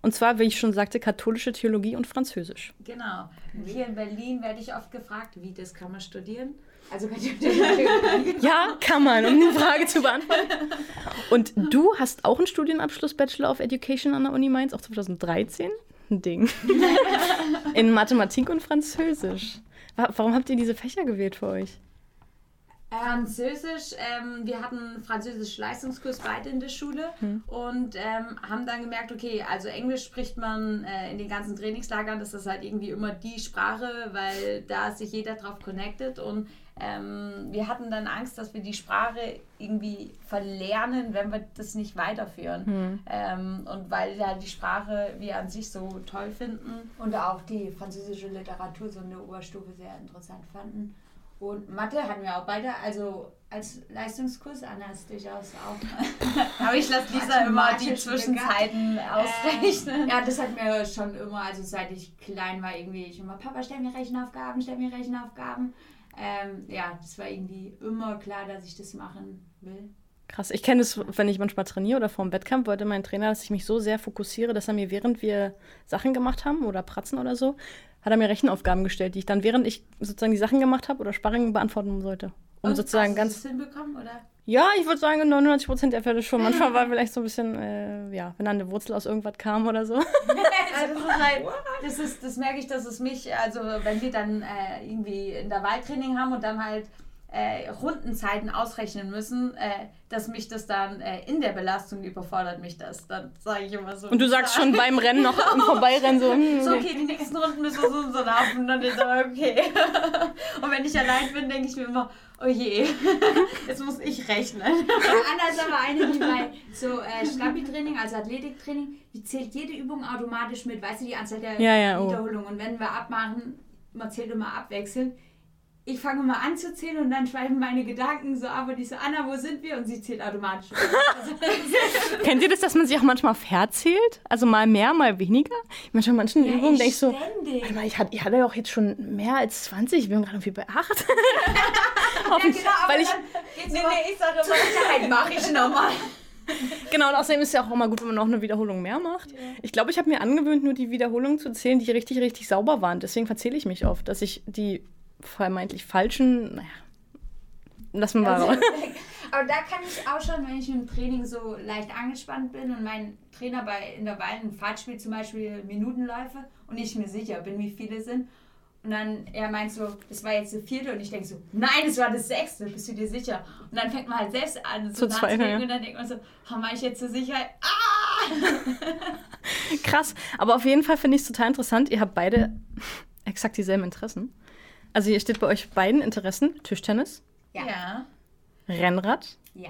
Und zwar, wie ich schon sagte, katholische Theologie und Französisch. genau. Hier in Berlin werde ich oft gefragt, wie das kann man studieren. Also kann ich [laughs] Ja, kann man, um die Frage zu beantworten. Und du hast auch einen Studienabschluss Bachelor of Education an der Uni Mainz, auch 2013. Ein Ding. [laughs] In Mathematik und Französisch. Wa- Warum habt ihr diese Fächer gewählt für euch? Französisch, ähm, wir hatten Französisch-Leistungskurs beide in der Schule und ähm, haben dann gemerkt, okay, also Englisch spricht man äh, in den ganzen Trainingslagern, das ist halt irgendwie immer die Sprache, weil da sich jeder drauf connectet und ähm, wir hatten dann Angst, dass wir die Sprache irgendwie verlernen, wenn wir das nicht weiterführen. Ähm, und weil ja die Sprache wir an sich so toll finden. Und auch die französische Literatur so in der Oberstufe sehr interessant fanden. Und Mathe hatten wir auch beide, also als Leistungskurs, ist durchaus auch. [laughs] Aber ich lasse Lisa immer die Zwischenzeiten ausrechnen. Äh, ja, das hat mir schon immer, also seit ich klein war, irgendwie ich immer, Papa, stell mir Rechenaufgaben, stell mir Rechenaufgaben. ähm, ja, das war irgendwie immer klar, dass ich das machen will. Krass. Ich kenne es, wenn ich manchmal trainiere oder vor dem Wettkampf, wollte mein Trainer, dass ich mich so sehr fokussiere, dass er mir, während wir Sachen gemacht haben oder Pratzen oder so, hat er mir Rechenaufgaben gestellt, die ich dann, während ich sozusagen die Sachen gemacht habe oder Sparring beantworten sollte. Um Und sozusagen hast ganz. du das hinbekommen, oder? Ja, ich würde sagen, in 99 Prozent der Fälle schon. Manchmal [laughs] war vielleicht so ein bisschen, äh, ja, wenn dann eine Wurzel aus irgendwas kam oder so. [laughs] Also das, ist halt, das, ist, das merke ich, dass es mich, also wenn wir dann äh, irgendwie in der Wahltraining haben und dann halt äh, Rundenzeiten ausrechnen müssen, äh, dass mich das dann äh, in der Belastung überfordert mich das. Dann sage ich immer so. Und du sagst schon [laughs] beim Rennen noch im Vorbeirennen so, [laughs] hm, So, okay. die nächsten Runden müssen wir so und so laufen. Und dann ist aber okay. [laughs] Und wenn ich allein bin, denke ich mir immer, oh je, jetzt muss ich rechnen. Anna ist aber eine, die bei so äh, Stabi-Training, also Athletiktraining, die zählt jede Übung automatisch mit, weißt du, die Anzahl der Ja, ja, oh. Wiederholungen. Und wenn wir abmachen, man zählt immer abwechselnd. Ich fange mal an zu zählen und dann schweifen meine Gedanken so ab und ich so, Anna, wo sind wir? Und sie zählt automatisch. [laughs] Kennt ihr das, dass man sich auch manchmal verzählt? Also mal mehr, mal weniger? Manchmal in manchen Ja, Übungen ich denke ich so, mal, ich hatte, ich hatte doch jetzt schon mehr als 20, ich bin gerade irgendwie bei 8. [laughs] ja, genau, Weil ich- nee, nee, ich sage immer, Sicherheit mache ich nochmal. [laughs] Genau, und außerdem ist es ja auch immer gut, wenn man noch eine Wiederholung mehr macht. Ich glaube, ich habe mir angewöhnt, nur die Wiederholungen zu zählen, die richtig, richtig sauber waren. Deswegen verzähle ich mich oft, dass ich die vermeintlich falschen, naja, lassen wir mal raus. [laughs] Aber da kann ich auch schon, wenn ich im Training so leicht angespannt bin und mein Trainer bei in der Weile ein Fahrt spielt, zum Beispiel Minutenläufe und ich mir sicher bin, wie viele sind. Und dann er meint so, das war jetzt der vierte und ich denke so, nein, es war das sechste, bist du dir sicher? Und dann fängt man halt selbst an so Zu nachzudenken ja. und dann denkt man so, oh, war ich jetzt zur Sicherheit? Ah! [laughs] Krass. Aber auf jeden Fall finde ich es total interessant. Ihr habt beide [laughs] exakt dieselben Interessen. Also hier steht bei euch beiden Interessen Tischtennis, Ja. Ja. Rennrad. Ja.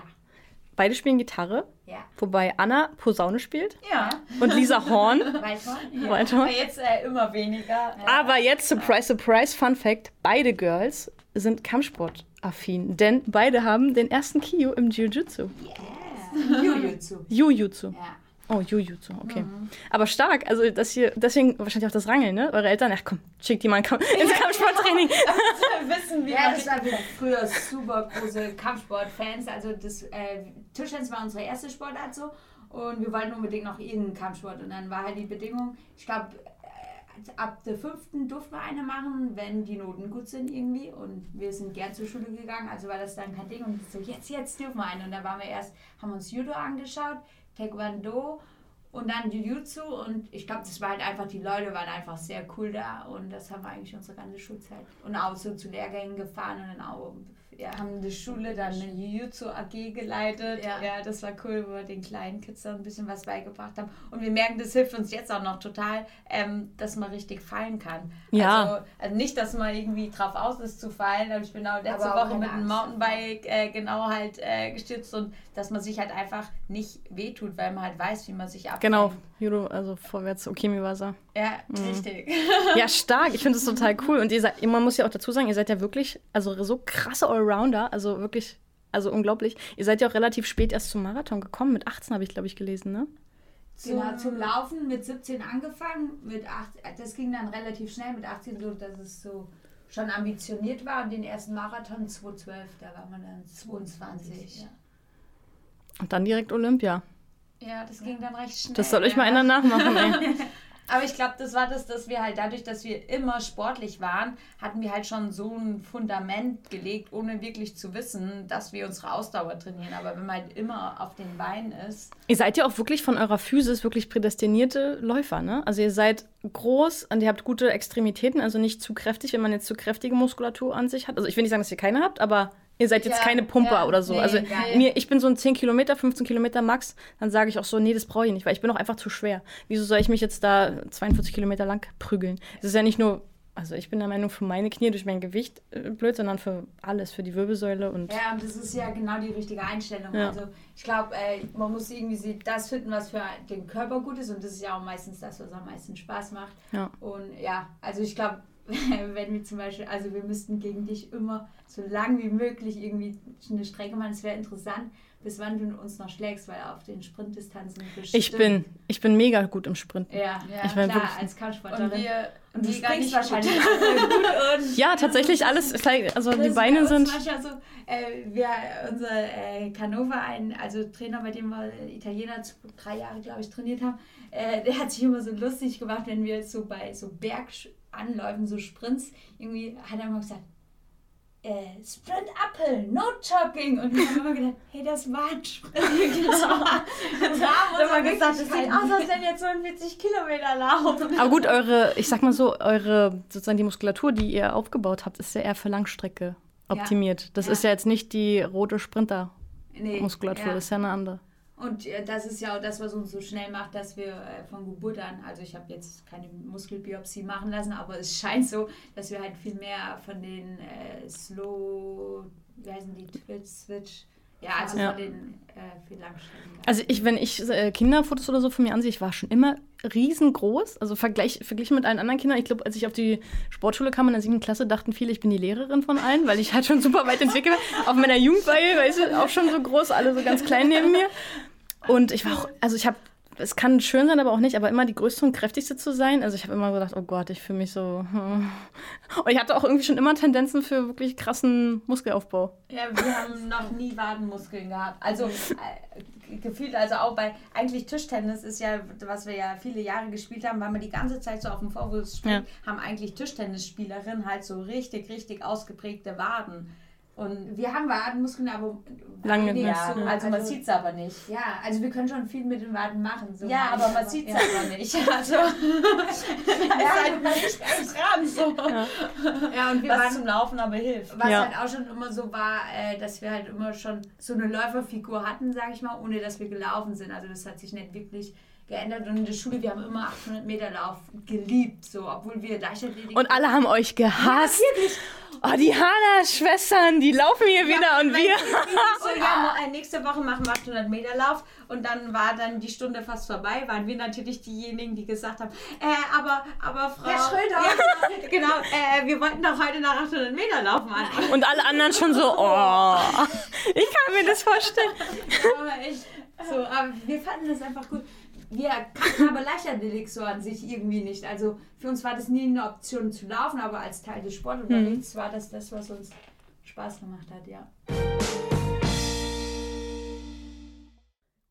Beide spielen Gitarre, Ja. wobei Anna Posaune spielt Ja. und Lisa Horn. [laughs] Weiter? Ja. Weiter. Aber jetzt äh, immer weniger. Aber jetzt, surprise, surprise, Fun Fact: Beide Girls sind Kampfsportaffin, denn beide haben den ersten Kyo im Jiu-Jitsu. Yeah. [laughs] Jujutsu. Jiu-Jitsu. Ja. Oh, Jiu-Jitsu, okay. Aber stark, also das hier, deswegen wahrscheinlich auch das Rangeln, ne? Eure Eltern, ach komm, schickt die mal [laughs] ins Kampfsporttraining. wissen [laughs] wir. Ja, das war wir früher super große Kampfsportfans. Also das äh, Tischtennis war unsere erste Sportart so und wir wollten unbedingt noch irgendeinen Kampfsport und dann war halt die Bedingung, ich glaube äh, ab der fünften durften wir eine machen, wenn die Noten gut sind irgendwie und wir sind gern zur Schule gegangen, also war das dann kein Ding und so jetzt jetzt dürfen wir eine und da waren wir erst haben uns Judo angeschaut, Taekwondo und dann Jiu-Jitsu und ich glaube, das war halt einfach, die Leute waren einfach sehr cool da und das haben wir eigentlich unsere ganze Schulzeit. Und auch so zu Lehrgängen gefahren und dann auch, ja. haben in der Schule dann eine Jiu-Jitsu AG geleitet. Ja. Ja. das war cool, wo wir den kleinen Kids ein bisschen was beigebracht haben. Und wir merken, das hilft uns jetzt auch noch total, ähm, dass man richtig fallen kann. Ja. Also, also nicht, dass man irgendwie drauf aus ist zu fallen, ich bin auch letzte Aber auch Woche mit einem Mountainbike äh, genau halt äh, gestürzt und dass man sich halt einfach nicht wehtut, weil man halt weiß, wie man sich abfängt. Genau, Judo, also vorwärts, Okimiwasa. Ja, richtig. Ja, stark. Ich finde das total cool. Und ihr seid, man muss ja auch dazu sagen, ihr seid ja wirklich, also so krasse Allrounder, also wirklich, also unglaublich. Ihr seid ja auch relativ spät erst zum Marathon gekommen. Mit 18 habe ich, glaube ich, gelesen, ne? Genau, zum Laufen mit 17 angefangen, mit 8, das ging dann relativ schnell mit 18 so, dass es so schon ambitioniert war und den ersten Marathon 2012, da war man dann 22. Ja. Und dann direkt Olympia. Ja, das ging dann recht schnell. Das soll euch ja. mal einer nachmachen, ey. [laughs] Aber ich glaube, das war das, dass wir halt dadurch, dass wir immer sportlich waren, hatten wir halt schon so ein Fundament gelegt, ohne wirklich zu wissen, dass wir unsere Ausdauer trainieren. Aber wenn man halt immer auf den Beinen ist, Ihr seid ja auch wirklich von eurer Physis wirklich prädestinierte Läufer, ne? Also ihr seid groß und ihr habt gute Extremitäten, also nicht zu kräftig, wenn man jetzt zu kräftige Muskulatur an sich hat. Also ich will nicht sagen, dass ihr keine habt, aber ihr seid jetzt Ja, keine Pumper ja, oder so. nee, also geil. mir, ich bin so ein 10 Kilometer, 15 Kilometer Max, dann sage ich auch so, nee, das brauche ich nicht, weil ich bin auch einfach zu schwer. Wieso soll ich mich jetzt da 42 Kilometer lang prügeln? Es ist ja nicht nur, also ich bin der Meinung, für meine Knie durch mein Gewicht äh, blöd, sondern für alles, für die Wirbelsäule und Ja, und das ist ja genau die richtige Einstellung. Ja. Also ich glaube, äh, man muss irgendwie das finden, was für den Körper gut ist und das ist ja auch meistens das, was am meisten Spaß macht. ja. Und ja, also ich glaube, [laughs] wenn wir zum Beispiel, also wir müssten gegen dich immer so lang wie möglich irgendwie eine Strecke machen. Es wäre interessant, bis wann du uns noch schlägst, weil auf den Sprintdistanzen bestimmt. Ich bin, ich bin mega gut im Sprinten. Ja, ja Ich mein, klar, wirklich- als Kampfsportlerin. Und wir, Und du mega springst nicht wahrscheinlich gut. gut [laughs] und Ja, tatsächlich alles, like- also die Beine sind. Manchmal so, äh, wir, unser äh, Canova-Verein, also Trainer, bei dem wir Italiener zu drei Jahre, glaube ich, trainiert haben, äh, der hat sich immer so lustig gemacht, wenn wir so bei so Berganläufen, so Sprints, irgendwie hat er immer gesagt, äh, Sprint Uphill, no jogging. Und wir haben immer gedacht, hey, das war ein Sprint. Das war, das war Haben wir gesagt, das sieht aus, als wenn jetzt 42 Kilometer laufen. Aber gut, eure, ich sag mal so, eure, sozusagen die Muskulatur, die ihr aufgebaut habt, ist ja eher für Langstrecke optimiert. Das Ja. ist ja jetzt nicht die rote Sprinter-Muskulatur, Nee, ja. das ist ja eine andere. Und äh, das ist ja auch das, was uns so schnell macht, dass wir äh, von Geburt an, also ich habe jetzt keine Muskelbiopsie machen lassen, aber es scheint so, dass wir halt viel mehr von den äh, Slow, wie heißen die, Twitch, Switch, ja, also Ja. von den äh. Also ich, wenn ich äh, Kinderfotos oder so von mir ansehe, ich war schon immer riesengroß. Also vergleich, verglichen mit allen anderen Kindern. Ich glaube, als ich auf die Sportschule kam in der siebten Klasse, dachten viele, ich bin die Lehrerin von allen, weil ich halt schon super weit entwickelt war. Auf meiner Jugendweihe, weißt du, auch schon so groß, alle so ganz klein neben mir. Und ich war auch, also ich habe, es kann schön sein, aber auch nicht, aber immer die größte und kräftigste zu sein. Also ich habe immer gedacht, oh Gott, ich fühle mich so. hm. Und ich hatte auch irgendwie schon immer Tendenzen für wirklich krassen Muskelaufbau. Ja, wir haben noch nie Wadenmuskeln gehabt. Also äh, gefühlt, also auch bei eigentlich Tischtennis ist ja, was wir ja viele Jahre gespielt haben, weil wir die ganze Zeit so auf dem Vorwurf spielen, haben eigentlich Tischtennisspielerinnen halt so richtig, richtig ausgeprägte Waden. Und Wir haben Wadenmuskeln, aber Lange nicht ja, so. also man sieht es aber nicht. Ja, also wir können schon viel mit den Waden machen. So Ja, aber man sieht es ja. aber nicht. [laughs] Also, da [laughs] ist halt nicht dran, so. Ja, und wir Was waren zum Laufen aber hilft. Was Ja. halt auch schon immer so war, äh, dass wir halt immer schon so eine Läuferfigur hatten, sag ich mal, ohne dass wir gelaufen sind. Also das hat sich nicht wirklich geändert. Und in der Schule, wir haben immer 800 Meter Lauf geliebt, so, obwohl wir Leichtathletik... Und alle haben euch gehasst. Oh, die Hana-Schwestern, die laufen hier wieder und wir. [laughs] So, ja, äh, nächste Woche machen wir 800 Meter Lauf und dann war dann die Stunde fast vorbei, waren wir natürlich diejenigen, die gesagt haben, äh, aber, aber Frau... Herr Schröder. Ja, [laughs] genau, äh, wir wollten doch heute nach 800 Meter laufen an. [laughs] Und alle anderen schon so, oh. Ich kann mir das vorstellen. aber echt, so, aber wir fanden das einfach gut. Wir kannten aber Leichtathletik so an sich irgendwie nicht. Also für uns war das nie eine Option zu laufen, aber als Teil des Sportunterrichts war das das, was uns Spaß gemacht hat, ja.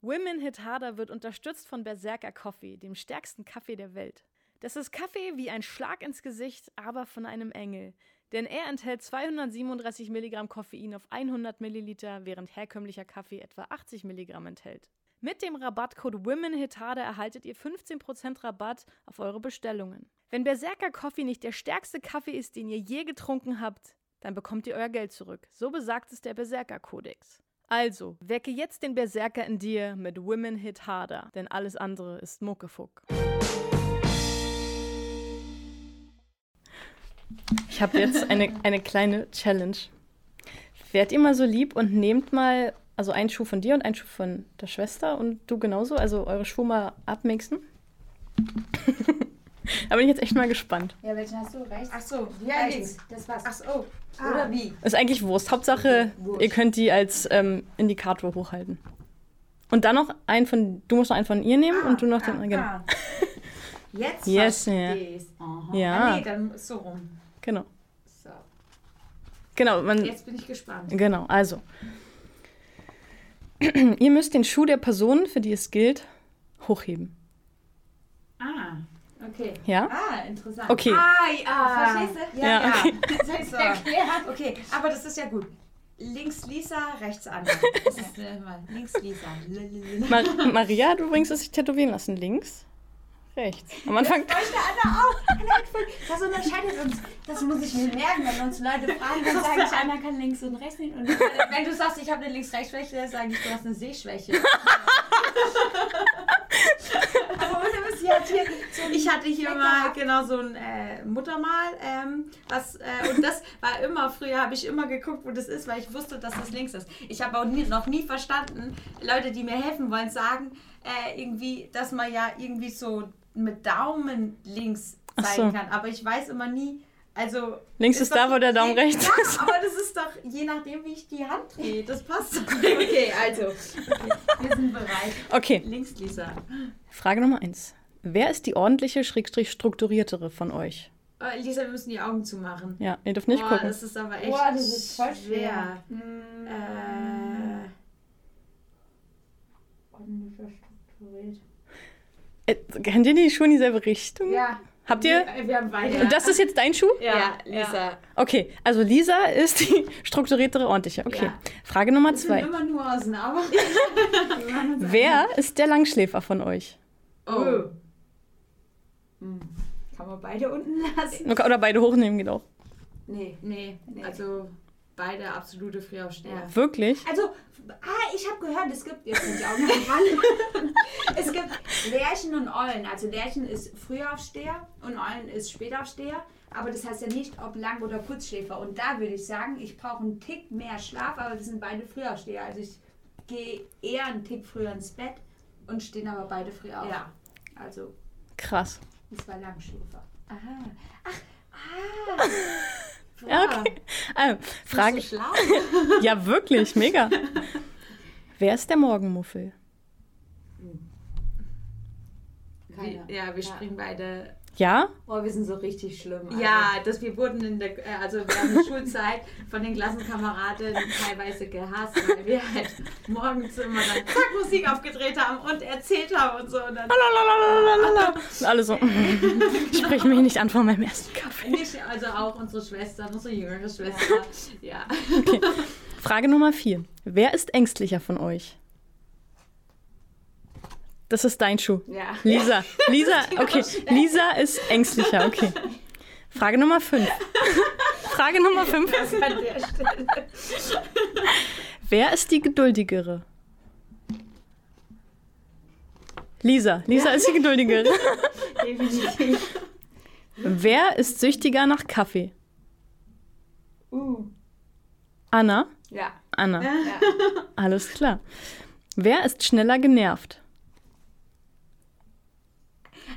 Women Hit Harder wird unterstützt von Berserker Coffee, dem stärksten Kaffee der Welt. Das ist Kaffee wie ein Schlag ins Gesicht, aber von einem Engel. Denn er enthält 237 Milligramm Koffein auf 100 Milliliter, während herkömmlicher Kaffee etwa 80 Milligramm enthält. Mit dem Rabattcode WomenHitHarder erhaltet ihr 15% Rabatt auf eure Bestellungen. Wenn Berserker Coffee nicht der stärkste Kaffee ist, den ihr je getrunken habt, dann bekommt ihr euer Geld zurück. So besagt es der Berserker-Kodex. Also, wecke jetzt den Berserker in dir mit Women Hit Harder, denn alles andere ist Muckefuck. Ich habe jetzt eine, eine kleine Challenge. Werdet ihr mal so lieb und nehmt mal, also einen Schuh von dir und einen Schuh von der Schwester und du genauso, also eure Schuhe mal abmixen. [laughs] da bin ich jetzt echt mal gespannt. Ja, welchen hast du? Rechts? Ach so, ja, rechts. links. Das war's. Ach so, oder wie? Ist eigentlich Wurst. Hauptsache, Wurst. ihr könnt die als ähm, Indikator hochhalten. Und dann noch einen von, du musst noch einen von ihr nehmen und du noch den, genau. Ah. [laughs] Jetzt Yes, verstehe ich's. Aha. Ja. Ah, nee, dann ist so rum. Genau. So, Genau, man, jetzt bin ich gespannt. genau, also. [clears throat] ihr müsst den Schuh der Person, für die es gilt, hochheben. Ah, okay. Ja? Ah, interessant. Okay. Ah, ja. Verstehst du? Ja, okay. [laughs] So. Okay, aber das ist ja gut. Links Lisa, rechts Anna. Das ist, äh, links Lisa. Lalalala. Mar Maria, du bringst es sich tätowieren lassen. Links, rechts. Am Anfang. Möchte Anna auch. Anna hat voll, das unterscheidet uns. Das muss ich mir merken, wenn uns Leute fragen, dann sage ich, Anna kann links und rechts nicht. Und [laughs] Wenn du sagst, ich habe eine Links-Rechts-Schwäche, dann sage ich, du hast eine Sehschwäche. [laughs] Aber ich hatte hier mal genau so ein äh, Muttermal, ähm, was, äh, und das war immer, früher habe ich immer geguckt, wo das ist, weil ich wusste, dass das links ist. Ich habe auch nie, noch nie verstanden, Leute, die mir helfen wollen, sagen äh, irgendwie, dass man ja irgendwie so mit Daumen links zeigen so. kann. Aber ich weiß immer nie, Also. Links ist, da, wo der Daumen rechts [laughs] ja, ist. aber das ist doch je nachdem, wie ich die Hand drehe. Das passt doch. Okay, also. Wir sind bereit. Okay, Links, Lisa. Frage Nummer eins. Wer ist die ordentliche, schrägstrich strukturiertere von euch? Äh, Lisa, wir müssen die Augen zumachen. Ja, ihr dürft nicht Boah, gucken. das ist aber echt. Boah, das ist voll schwer. Äh, Ordentlicher strukturiert. Äh, Kennt ihr die Schuhe in dieselbe Richtung? Ja. Habt ihr? wir, wir haben beide. Und das ist jetzt dein Schuh? ja, Lisa. Okay, also Lisa ist die [laughs] strukturiertere, ordentliche. Okay. Ja. Frage Nummer zwei. immer Nuancen, aber. [laughs] [laughs] Wer ist der Langschläfer von euch? Oh. Hm. Kann man beide unten lassen? Oder beide hochnehmen geht auch. Nee. Nee, Nee. also beide absolute Frühaufsteher. Wirklich? Also, ah, ich habe gehört, es gibt, jetzt sind die Augen noch dran. [laughs] es gibt Lärchen und Eulen. Also Lärchen ist Frühaufsteher und Eulen ist Spätaufsteher. Aber das heißt ja nicht, ob Lang- oder Kurzschläfer. Und da würde ich sagen, ich brauche einen Tick mehr Schlaf, aber wir sind beide Frühaufsteher. Also ich gehe eher einen Tick früher ins Bett und stehen aber beide früh auf. Ja. Also, Krass. das war Langschläfer. Aha. Ach, ah. Ja, okay. Ah, Frage. So. Ja, wirklich, mega. [laughs] Wer ist der Morgenmuffel? Keiner. Ja, wir springen beide. Ja? Oh, wir sind so richtig schlimm. also. Ja, dass wir wurden in der, äh, also während der Schulzeit von den Klassenkameraden teilweise gehasst, weil wir halt morgens immer dann zack Musik aufgedreht haben und erzählt haben und so. Und dann. Und alle so, [laughs] [laughs] sprich mich nicht an von meinem ersten Kaffee. nicht, also auch unsere Schwester, unsere jüngere Schwester. [laughs] Ja. Frage Nummer vier. Wer ist ängstlicher von euch? Das ist dein Schuh. Ja. Lisa. [laughs] Lisa, okay. Lisa ist ängstlicher, okay. [laughs] Frage Nummer fünf. [laughs] Frage Nummer fünf. An der Stelle. Wer ist die geduldigere? Lisa. Lisa ist die geduldigere. Definitiv. Wer ist süchtiger nach Kaffee? Uh. Anna? Ja. Anna. ja. Alles klar. Wer ist schneller genervt?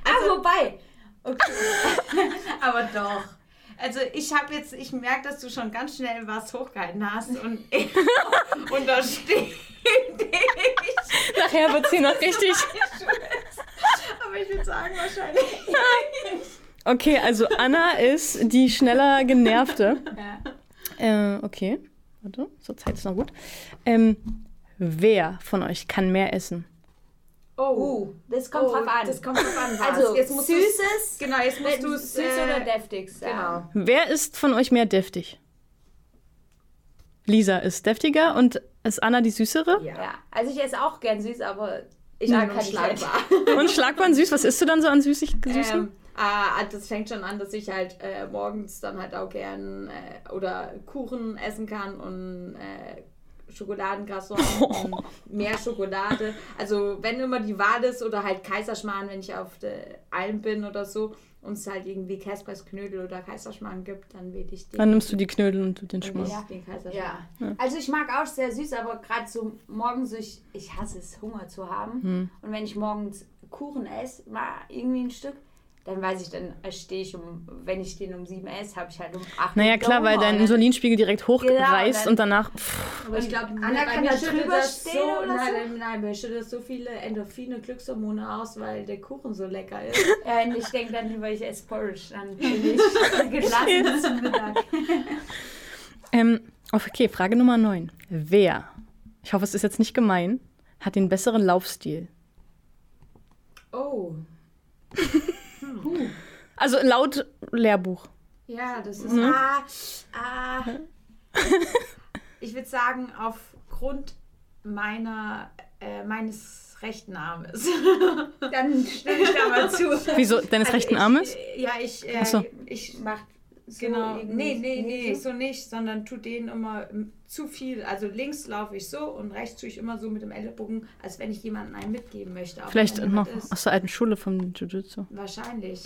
Ah, wobei. Okay. [laughs] Aber doch. Also ich habe jetzt, ich merke, dass du schon ganz schnell was hochgehalten hast und, und da steht ich. [laughs] Nachher wird sie noch richtig. Aber ich würde sagen, wahrscheinlich. [laughs] Okay, also Anna ist die schneller genervte. Ja. Äh, okay. Warte, zur Zeit ist noch gut. Ähm, wer von euch kann mehr essen? Oh, das kommt Oh, drauf an. Das kommt drauf an. was. also, jetzt musst süßes, Genau, jetzt musst du süß oder deftig sagen. Genau. Wer ist von euch mehr deftig? Lisa ist deftiger und ist Anna die süßere? Ja. also ich esse auch gern süß, aber ich Ja, mag kann kein schlagbar. Und schlagbar [laughs] süß. Was isst du dann so an süßig süßen? Ähm, ah, das fängt schon an, dass ich halt äh, morgens dann halt auch gern äh, oder Kuchen essen kann und äh, Schokoladencroissant [laughs] und mehr Schokolade. Also wenn immer die Wahl ist oder halt Kaiserschmarrn, wenn ich auf der Alm bin oder so und es halt irgendwie Kaspers Knödel oder Kaiserschmarrn gibt, dann wähle ich den. Dann nimmst du die Knödel und du den dann Schmarrn. ich den Kaiserschmarrn. Ja. Also ich mag auch sehr süß, aber gerade so morgens, ich, ich hasse es, Hunger zu haben. Hm. Und wenn ich morgens Kuchen esse, mal irgendwie ein Stück, dann weiß ich, dann stehe ich um, wenn ich den um sieben esse, habe ich halt um acht. Naja, wieder klar, weil dein Und Insulinspiegel direkt hochreißt Genau, und danach. Pff, Aber ich glaube, Anna kann da drüber stehen oder so? nein, nein, mir schüttet so viele Endorphine, Glückshormone aus, weil der Kuchen so lecker ist. [laughs] Ja, und ich denke dann [laughs] lieber, ich esse Porridge, dann bin ich [laughs] gelassen zum Mittag. Ähm, okay, Frage Nummer 9. Wer, ich hoffe, es ist jetzt nicht gemein, hat den besseren Laufstil? Oh. Also laut Lehrbuch. Ja, das ist. Mhm. Ah, ah. [laughs] Ich würde sagen, aufgrund meiner, äh, meines rechten Armes. Dann stimme ich da mal zu. Wieso? Deines Also rechten ich, Armes? Ja, ich. Äh, so. ich Macht so Genau. Nee, nee, nee, so. so nicht, sondern tut denen immer zu viel. Also links laufe ich so und rechts tue ich immer so mit dem Ellenbogen, als wenn ich jemandem einen mitgeben möchte. Vielleicht noch aus der alten Schule vom Jiu-Jitsu. Wahrscheinlich.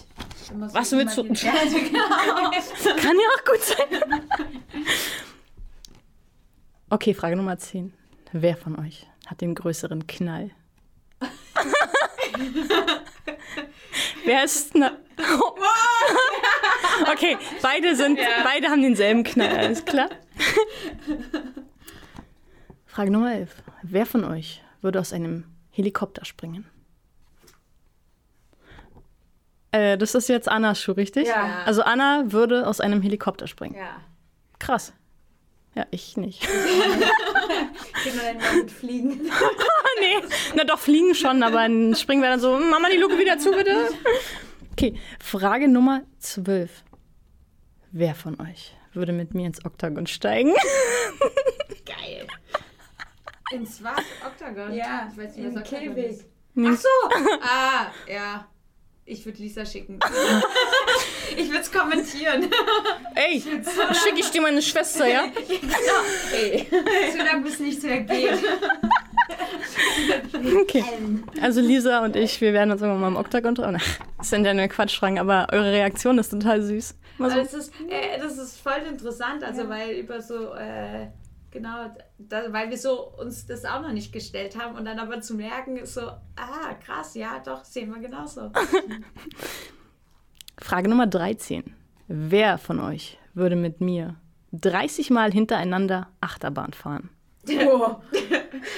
Immer so Was willst du? den- [laughs] [laughs] Kann ja auch gut sein. Okay, Frage Nummer 10. Wer von euch hat den größeren Knall? [laughs] Wer ist. Na [laughs] Okay, beide sind, beide haben denselben Knall, alles klar. [laughs] Frage Nummer 11. Wer von euch würde aus einem Helikopter springen? Äh, das ist jetzt Annas Schuh, richtig? Ja. Also Anna würde aus einem Helikopter springen. Ja. Krass. Ja, ich nicht. Können wir denn damit fliegen? [laughs] nee, na doch, fliegen schon, aber dann springen wir dann so, Mama, die Luke wieder zu, bitte. Okay, Frage Nummer 12. Wer von euch würde mit mir ins Oktagon steigen? [laughs] Geil. Ins was? Oktagon? Ja, ich weiß nicht, was Oktagon Käfig. ist. Ach so! ah, ja. Ich würde Lisa schicken. [laughs] ich würde es kommentieren. Ey, schicke ich dir meine Schwester, ja? [laughs] Ey, so lange bis nichts mehr geht. Okay. Also Lisa und ich, wir werden uns irgendwann mal im Oktagon treffen. Das sind ja nur Quatschfragen, aber eure Reaktion ist total süß. Mal so, Aber das ist, äh, das ist voll interessant, also weil über so, äh, genau, da, weil wir so uns das auch noch nicht gestellt haben und dann aber zu merken, ist so, ah, krass, ja, doch, sehen wir genauso. [laughs] Frage Nummer 13. Wer von euch würde mit mir 30 Mal hintereinander Achterbahn fahren? Oh. [laughs]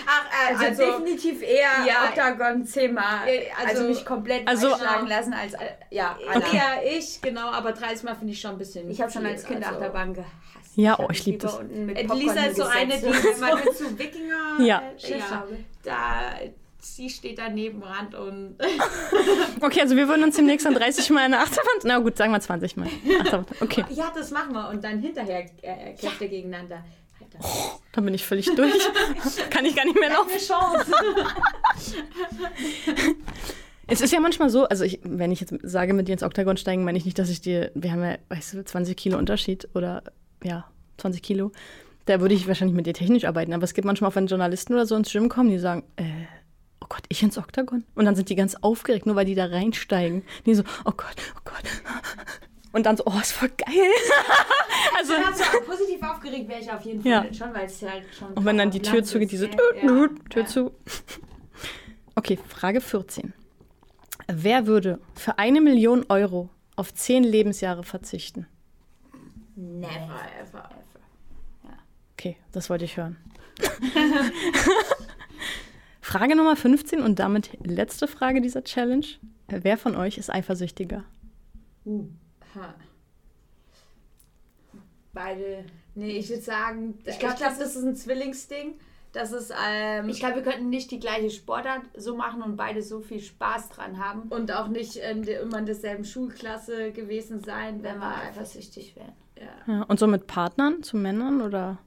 Ach, äh, Also, also, definitiv eher ja, Oktagon zehnmal. äh, Also, also- mich komplett Also- einschlagen lassen als äh, ja, Anna. eher ich, genau, aber 30 Mal finde ich schon ein bisschen. Ich habe schon als Kind also- Achterbahn gehasst. Ja, hab oh, ich lieb lieber das. Äh, Lisa ist so eine, die man mit so Wikinger. [laughs] Ja. Äh, ja da, sie steht da neben Rand und. [laughs] Okay, also wir würden uns demnächst an 30 Mal eine Achterbahn... Na gut, sagen wir 20 Mal. Achterbahn. Okay, ja, das machen wir und dann hinterher äh, Kräfte gegeneinander. Alter. dann bin ich völlig durch. [laughs] Kann ich gar nicht mehr laufen. [laughs] Es ist ja manchmal so, also ich, wenn ich jetzt sage, mit dir ins Oktagon steigen, meine ich nicht, dass ich dir, wir haben ja, weißt du, 20 Kilo Unterschied oder ja, 20 Kilo. Da würde ich wahrscheinlich mit dir technisch arbeiten. Aber es gibt manchmal auch, wenn Journalisten oder so ins Gym kommen, die sagen, äh, oh Gott, ich ins Oktagon? Und dann sind die ganz aufgeregt, nur weil die da reinsteigen. Die so, oh Gott, oh Gott. Und dann so, oh, ist voll geil. [laughs] also, Ja, so positiv aufgeregt wäre ich auf jeden Fall Ja. schon, weil es halt schon. und wenn dann die Tür zugeht, diese gell? Tür, Tür Ja. zu. Okay, Frage 14. Wer würde für eine Million Euro auf zehn Lebensjahre verzichten? Never. ever. Okay, das wollte ich hören. [laughs] Frage Nummer 15 und damit letzte Frage dieser Challenge. Wer von euch ist eifersüchtiger? Ha. Beide. Nee, ich würde sagen, ich Ich glaube, glaub, das ist ein Zwillingsding. Das ist, ähm, Ich glaube, wir könnten nicht die gleiche Sportart so machen und beide so viel Spaß dran haben, und auch nicht in der, immer in derselben Schulklasse gewesen sein, wenn wenn wir eifersüchtig wären. Ja, Ja, und so mit Partnern, zu Männern oder?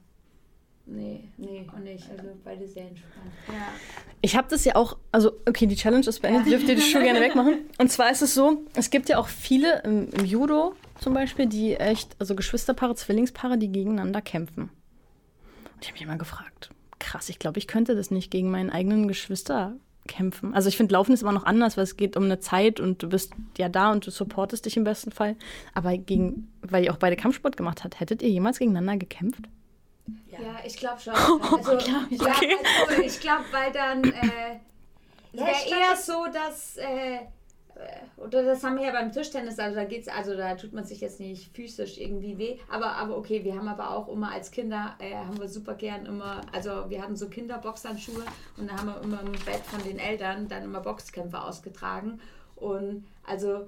Nee. Nee, Auch nicht. Also beide sehr entspannt. Ja. Ich habe das ja auch, also okay, die Challenge ist beendet, dürft ihr die Schuhe gerne wegmachen. Und zwar ist es so, es gibt ja auch viele im, im Judo zum Beispiel, die echt, also Geschwisterpaare, Zwillingspaare, die gegeneinander kämpfen. Und ich habe mich immer gefragt, krass, ich glaube, ich könnte das nicht gegen meinen eigenen Geschwister kämpfen. Also ich finde, Laufen ist immer noch anders, weil es geht um eine Zeit und du bist ja da und du supportest dich im besten Fall. Aber gegen, weil ihr auch beide Kampfsport gemacht habt, hättet ihr jemals gegeneinander gekämpft? Ja, ich glaube schon. [laughs] Also, ja, Okay. Also, ich glaube, weil dann äh, Ja, wäre glaub, eher so, dass. Äh, oder das haben wir ja beim Tischtennis, also da geht's, also da tut man sich jetzt nicht physisch irgendwie weh, aber, aber okay, wir haben aber auch immer als Kinder, äh, haben wir super gern immer, also wir hatten so Kinderboxhandschuhe und da haben wir immer im Bett von den Eltern dann immer Boxkämpfe ausgetragen und also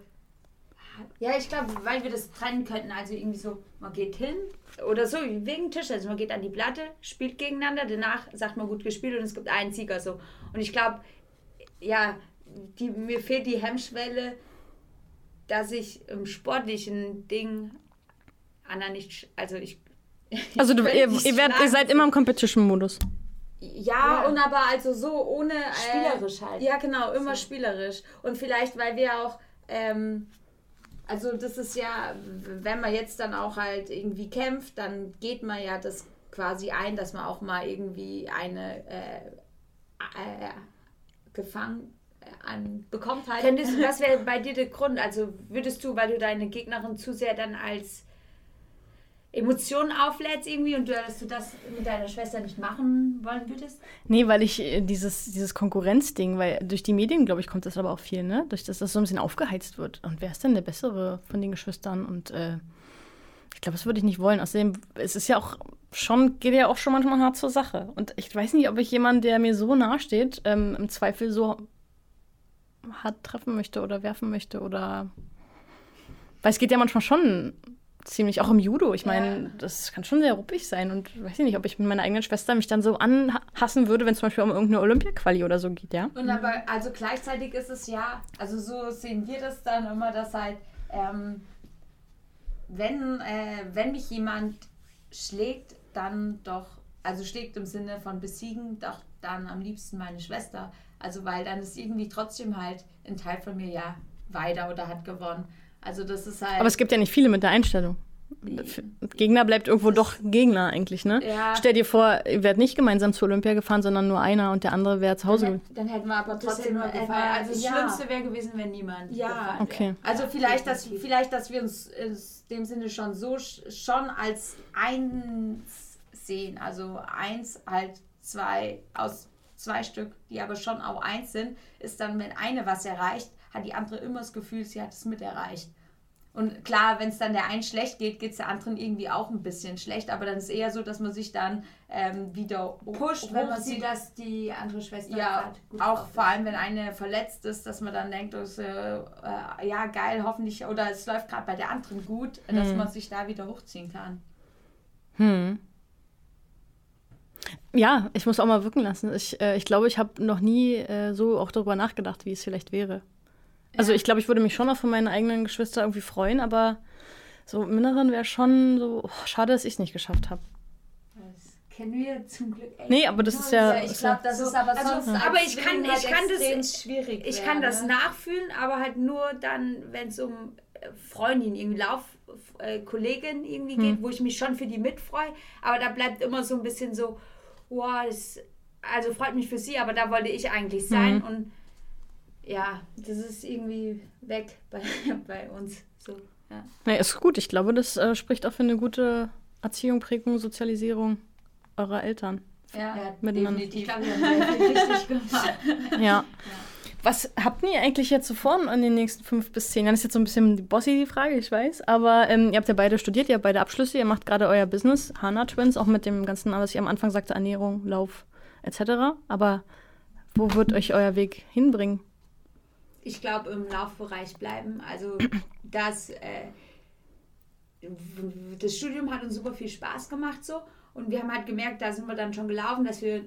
Ja, ich glaube, weil wir das trennen könnten. Also irgendwie so, man geht hin oder so, wegen Tisch. Also man geht an die Platte, spielt gegeneinander, danach sagt man gut gespielt und es gibt einen Sieger so. Und ich glaube, ja, die, mir fehlt die Hemmschwelle, dass ich im sportlichen Ding Anna nicht, also ich. [laughs] Also du, ihr, ihr, werdet, ihr seid immer im Competition-Modus. Ja, Ja. und aber also so ohne. Äh, Spielerisch halt. Ja, genau, immer So. spielerisch. Und vielleicht, weil wir auch. Ähm, also, das ist ja, wenn man jetzt dann auch halt irgendwie kämpft, dann geht man ja das quasi ein, dass man auch mal irgendwie eine äh, äh, gefangen äh, an, bekommt halt. Könntest, was wäre bei dir der Grund? Also würdest du, weil du deine Gegnerin zu sehr dann als Emotionen auflädst irgendwie und du, dass du das mit deiner Schwester nicht machen wollen würdest? Nee, weil ich äh, dieses, dieses Konkurrenzding, weil durch die Medien, glaube ich, kommt das aber auch viel, ne? Durch das das so ein bisschen aufgeheizt wird. Und wer ist denn der bessere von den Geschwistern? Und äh, ich glaube, das würde ich nicht wollen. Außerdem, es ist ja auch schon, geht ja auch schon manchmal hart zur Sache. Und ich weiß nicht, ob ich jemanden, der mir so nahe steht, ähm, im Zweifel so hart treffen möchte oder werfen möchte oder. Weil es geht ja manchmal schon ziemlich, auch im Judo. Ich meine, ja. das kann schon sehr ruppig sein. Und weiß ich nicht, ob ich mit meiner eigenen Schwester mich dann so anhassen würde, wenn es zum Beispiel um irgendeine Olympia-Quali oder so geht, ja. Und aber, also gleichzeitig ist es ja, also so sehen wir das dann immer, dass halt, ähm, wenn, äh, wenn mich jemand schlägt, dann doch, also schlägt im Sinne von besiegen, doch dann am liebsten meine Schwester. Also weil dann ist irgendwie trotzdem halt ein Teil von mir ja weiter oder hat gewonnen. Also das ist halt. Aber es gibt ja nicht viele mit der Einstellung. Gegner bleibt irgendwo doch Gegner eigentlich, ne? Ja. Stell dir vor, ihr werdet nicht gemeinsam zur Olympia gefahren, sondern nur einer und der andere wäre zu Hause dann, dann hätten wir aber trotzdem nur gefallen. Also das ja. Schlimmste wäre gewesen, wenn niemand. Ja, okay. Also vielleicht, dass, vielleicht, dass wir uns in dem Sinne schon so schon als eins sehen. Also eins halt zwei aus zwei Stück, die aber schon auch eins sind, ist dann, wenn eine was erreicht, hat die andere immer das Gefühl, sie hat es mit erreicht. Und klar, wenn es dann der einen schlecht geht, geht es der anderen irgendwie auch ein bisschen schlecht. Aber dann ist es eher so, dass man sich dann ähm, wieder pusht, wenn man sieht, dass die andere Schwester ja auch vor allem, wenn eine verletzt ist, dass man dann denkt, oh, äh, äh, ja geil, hoffentlich oder es läuft gerade bei der anderen gut, hm. dass man sich da wieder hochziehen kann. Hm. Ja, ich muss auch mal wirken lassen. Ich, äh, ich glaube, ich habe noch nie äh, so auch darüber nachgedacht, wie es vielleicht wäre. Also ich glaube, ich würde mich schon auch von meinen eigenen Geschwistern irgendwie freuen, aber so im Inneren wäre schon so, oh, schade, dass ich es nicht geschafft habe. Das kennen wir zum Glück echt. Nee, aber das ist ja. ich glaube, das so, ist aber also, sonst. Aber ich kann, ich kann das. Schwierig ich kann das ne? nachfühlen, aber halt nur dann, wenn es um äh, Freundin, irgendwie Laufkollegin äh, irgendwie hm. geht, wo ich mich schon für die mitfreue. Aber da bleibt immer so ein bisschen so, wow, das, also freut mich für sie, aber da wollte ich eigentlich sein. Hm. Und ja, das ist irgendwie weg [laughs] bei, bei uns. So, ja. Nee, ist gut. Ich glaube, das äh, spricht auch für eine gute Erziehung, Prägung, Sozialisierung eurer Eltern. Ja, ja miteinander. definitiv. Ich glaube, wir haben richtig gemacht. ja. ja. Was habt ihr eigentlich jetzt so vor in den nächsten fünf bis zehn Jahren? Das ist jetzt so ein bisschen bossy die Frage, ich weiß. Aber ähm, ihr habt ja beide studiert, ihr habt beide Abschlüsse, ihr macht gerade euer Business, Hana Twins, auch mit dem ganzen, was ich am Anfang sagte, Ernährung, Lauf etc. Aber wo wird euch euer Weg hinbringen? Ich glaube, im Laufbereich bleiben. Also [clears throat] das, äh, das Studium hat uns super viel Spaß gemacht so. Und wir haben halt gemerkt, da sind wir dann schon gelaufen, dass wir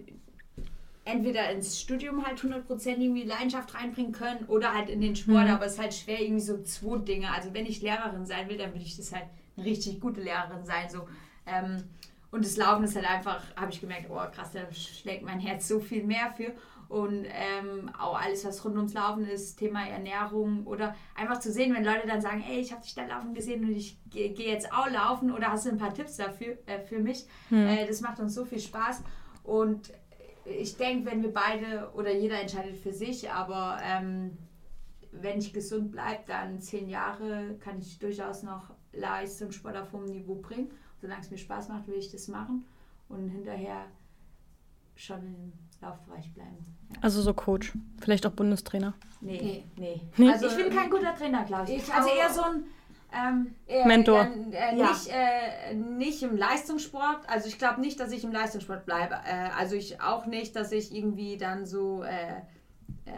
entweder ins Studium halt 100% irgendwie Leidenschaft reinbringen können oder halt in den Sport. Mhm. Aber es ist halt schwer, irgendwie so zwei Dinge. Also wenn ich Lehrerin sein will, dann würde ich das halt eine richtig gute Lehrerin sein. So. Ähm, und das Laufen ist halt einfach, habe ich gemerkt, oh krass, da schlägt mein Herz so viel mehr für und ähm, auch alles, was rund ums Laufen ist, Thema Ernährung oder einfach zu sehen, wenn Leute dann sagen, ey, ich habe dich da laufen gesehen und ich gehe geh jetzt auch laufen oder hast du ein paar Tipps dafür äh, für mich? Hm. Äh, das macht uns so viel Spaß und ich denke, wenn wir beide oder jeder entscheidet für sich, aber ähm, wenn ich gesund bleibe, dann zehn Jahre kann ich durchaus noch Leistungssport auf hohem Niveau bringen. Solange es mir Spaß macht, will ich das machen und hinterher schon in Laufbereich bleiben. Also so Coach, vielleicht auch Bundestrainer. Nee, nee. nee. Also ich bin kein guter Trainer, glaube ich. ich. Also eher so ein ähm, Mentor. Äh, äh, ja. nicht, äh, nicht im Leistungssport. Also ich glaube nicht, dass ich im Leistungssport bleibe. Äh, also ich auch nicht, dass ich irgendwie dann so äh, äh,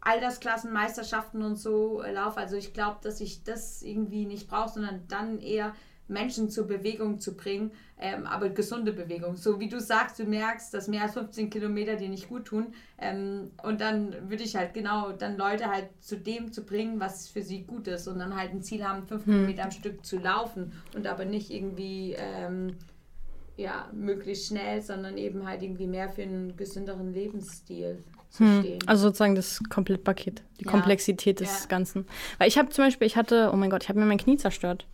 Altersklassen, Meisterschaften und so laufe. Also ich glaube, dass ich das irgendwie nicht brauche, sondern dann eher Menschen zur Bewegung zu bringen, ähm, aber gesunde Bewegung. So wie du sagst, du merkst, dass mehr als 15 Kilometer dir nicht gut tun. Ähm, und dann würde ich halt genau dann Leute halt zu dem zu bringen, was für sie gut ist. Und dann halt ein Ziel haben, fünf hm. Kilometer am Stück zu laufen und aber nicht irgendwie ähm, ja, möglichst schnell, sondern eben halt irgendwie mehr für einen gesünderen Lebensstil. Hm, also sozusagen das Komplettpaket, die ja. Komplexität des ja. Ganzen. Weil ich habe zum Beispiel, ich hatte, oh mein Gott, ich habe mir mein Knie zerstört.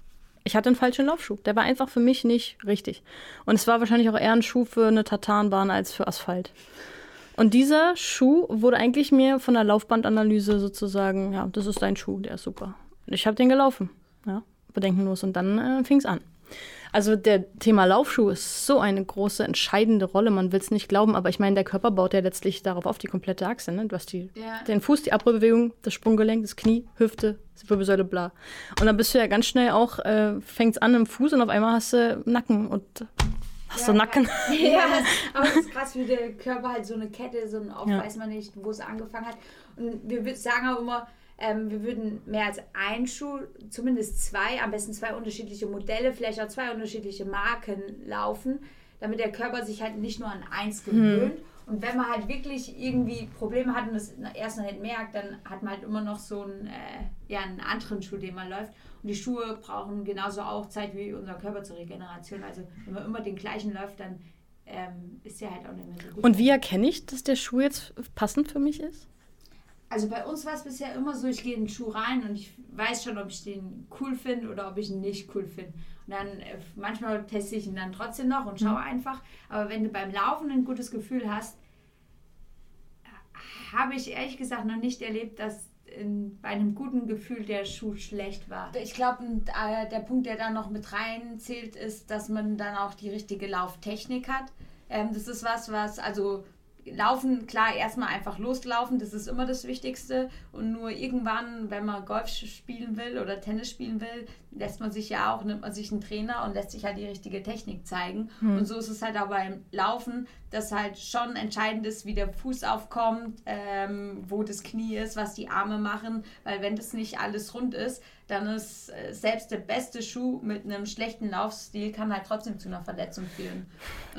Ich hatte einen falschen Laufschuh. Der war einfach für mich nicht richtig. Und es war wahrscheinlich auch eher ein Schuh für eine Tartanbahn als für Asphalt. Und dieser Schuh wurde eigentlich mir von der Laufbandanalyse sozusagen, ja, das ist dein Schuh, der ist super. Und ich habe den gelaufen, ja, bedenkenlos. Und dann äh, fing es an. Also der Thema Laufschuh ist so eine große, entscheidende Rolle. Man will es nicht glauben, aber ich meine, der Körper baut ja letztlich darauf auf, die komplette Achse. Ne? Du hast die, Ja. den Fuß, die Abrollbewegung, das Sprunggelenk, das Knie, Hüfte, Wirbelsäule, bla. Und dann bist du ja ganz schnell auch, äh, fängt es an im Fuß und auf einmal hast du Nacken und hast du Nacken. Ja, [laughs] aber es ist krass, wie der Körper halt so eine Kette, so ein oft Ja. weiß man nicht, wo es angefangen hat. Und wir sagen auch immer, ähm, wir würden mehr als ein Schuh, zumindest zwei, am besten zwei unterschiedliche Modelle, vielleicht auch zwei unterschiedliche Marken laufen, damit der Körper sich halt nicht nur an eins gewöhnt. Und wenn man halt wirklich irgendwie Probleme hat und das erst noch nicht merkt, dann hat man halt immer noch so einen, äh, ja, einen anderen Schuh, den man läuft. Und die Schuhe brauchen genauso auch Zeit wie unser Körper zur Regeneration. Also wenn man immer den gleichen läuft, dann ähm, ist der halt auch nicht mehr so gut. Und wie erkenne ich, dass der Schuh jetzt passend für mich ist? Also bei uns war es bisher immer so, ich gehe in den Schuh rein und ich weiß schon, ob ich den cool finde oder ob ich ihn nicht cool finde. Und dann äh, manchmal teste ich ihn dann trotzdem noch und schaue einfach. Aber wenn du beim Laufen ein gutes Gefühl hast, habe ich ehrlich gesagt noch nicht erlebt, dass in, bei einem guten Gefühl der Schuh schlecht war. Ich glaube, äh, der Punkt, der da noch mit reinzählt, ist, dass man dann auch die richtige Lauftechnik hat. Ähm, das ist was, was, also Laufen, klar, erstmal einfach loslaufen, das ist immer das Wichtigste. Und nur irgendwann, wenn man Golf spielen will oder Tennis spielen will, lässt man sich ja auch, nimmt man sich einen Trainer und lässt sich halt die richtige Technik zeigen. Und so ist es halt auch beim Laufen, dass halt schon entscheidend ist, wie der Fuß aufkommt, ähm, wo das Knie ist, was die Arme machen. Weil wenn das nicht alles rund ist, dann ist äh, selbst der beste Schuh mit einem schlechten Laufstil kann halt trotzdem zu einer Verletzung führen.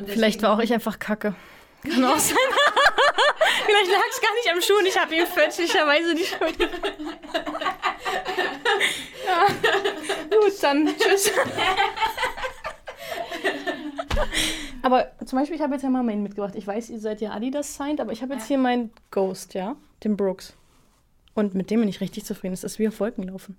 Vielleicht war auch ich einfach kacke. Kann auch sein. [laughs] Vielleicht lag es gar nicht am Schuh und ich habe ihm fälschlicherweise die Schuld. ja. Gut, dann tschüss. aber zum Beispiel, ich habe jetzt ja mal meinen mitgebracht. Ich weiß, ihr seid ja Adidas signed, aber ich habe jetzt hier meinen Ghost, ja, den Brooks. Und mit dem bin ich richtig zufrieden. Das ist wie auf Wolken laufen.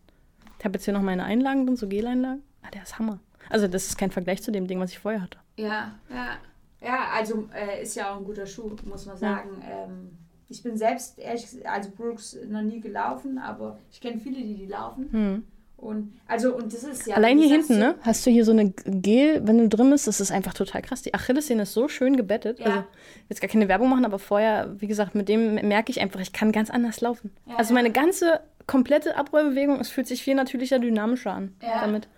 Ich habe jetzt hier noch meine Einlagen drin, so Geleinlagen. Ah, der ist Hammer. Also das ist kein Vergleich zu dem Ding, was ich vorher hatte. Ja, ja. Ja, also äh, ist ja auch ein guter Schuh, muss man sagen. Ähm, ich bin selbst, ehrlich gesagt, also Brooks noch nie gelaufen, aber ich kenne viele, die die laufen. Und also und das ist ja. Allein hier hinten, ne? Hast du hier so eine Gel, wenn du drin bist, das ist einfach total krass. Die Achillessehne ist so schön gebettet. Ja. Also, jetzt gar keine Werbung machen, aber vorher, wie gesagt, mit dem merke ich einfach, ich kann ganz anders laufen. Ja, also ja. meine ganze komplette Abrollbewegung, es fühlt sich viel natürlicher, dynamischer an Ja. damit.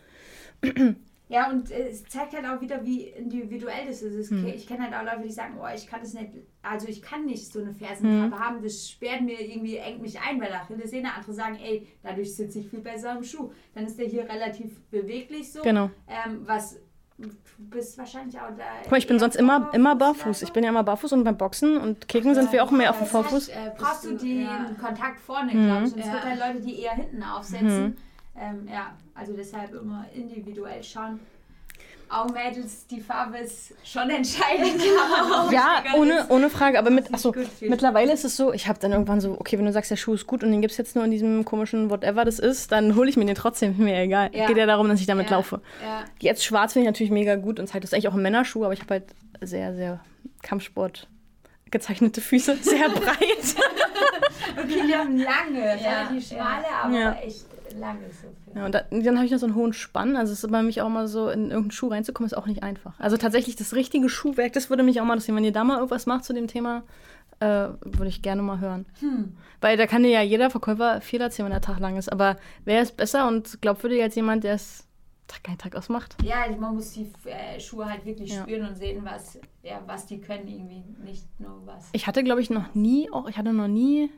Ja, und äh, es zeigt halt auch wieder, wie individuell das ist. Hm. Ich kenne halt auch Leute, die sagen, oh, ich kann das nicht, also ich kann nicht so eine Hm. Fersenkappe haben, das sperrt mir irgendwie, engt mich ein bei der Achillessehne. Andere sagen, ey, dadurch sitze ich viel besser im Schuh. Dann ist der hier relativ beweglich so. Genau. Ähm, was, du bist wahrscheinlich auch da. Guck mal, ich bin sonst immer, Vorfuß, immer barfuß. also. Ich bin ja immer barfuß und beim Boxen und Kicken sind wir auch mehr auf dem Das heißt, Vorfuß. äh, brauchst du den ja. Kontakt vorne, Mhm. glaube ich. Und es Ja. gibt halt Leute, die eher hinten aufsetzen. Ähm, ja, also deshalb immer individuell schauen. Auch Mädels, die Farbe ist schon entscheidend. [laughs] Ja, ohne, ohne Frage. Aber mit, achso, mittlerweile ist es so, ich habe dann irgendwann so, okay, wenn du sagst, der Schuh ist gut und den gibt es jetzt nur in diesem komischen Whatever das ist, dann hole ich mir den trotzdem, [laughs] mir egal. Ja. Geht ja darum, dass ich damit Ja, laufe. Ja. Jetzt schwarz finde ich natürlich mega gut und Zeit ist eigentlich auch ein Männerschuh, aber ich habe halt sehr, sehr Kampfsport gezeichnete Füße, [laughs] sehr breit. Okay, die haben lange, Ja, ja. schmale, aber echt lange so. Ja, und da, dann habe ich noch so einen hohen Spann. Also es ist bei mich auch mal so, in irgendeinen Schuh reinzukommen, ist auch nicht einfach. Also tatsächlich das richtige Schuhwerk, das würde mich auch mal interessieren. Wenn ihr da mal irgendwas macht zu dem Thema, äh, würde ich gerne mal hören. Weil da kann dir ja jeder Verkäufer viel erzählen, wenn der Tag lang ist. Aber wer ist besser und glaubwürdiger als jemand, der es Tag ein Tag ausmacht? Ja, also man muss die äh, Schuhe halt wirklich Ja. spüren und sehen, was, ja, was die können irgendwie, nicht nur was. Ich hatte, glaube ich, noch nie, auch ich hatte noch nie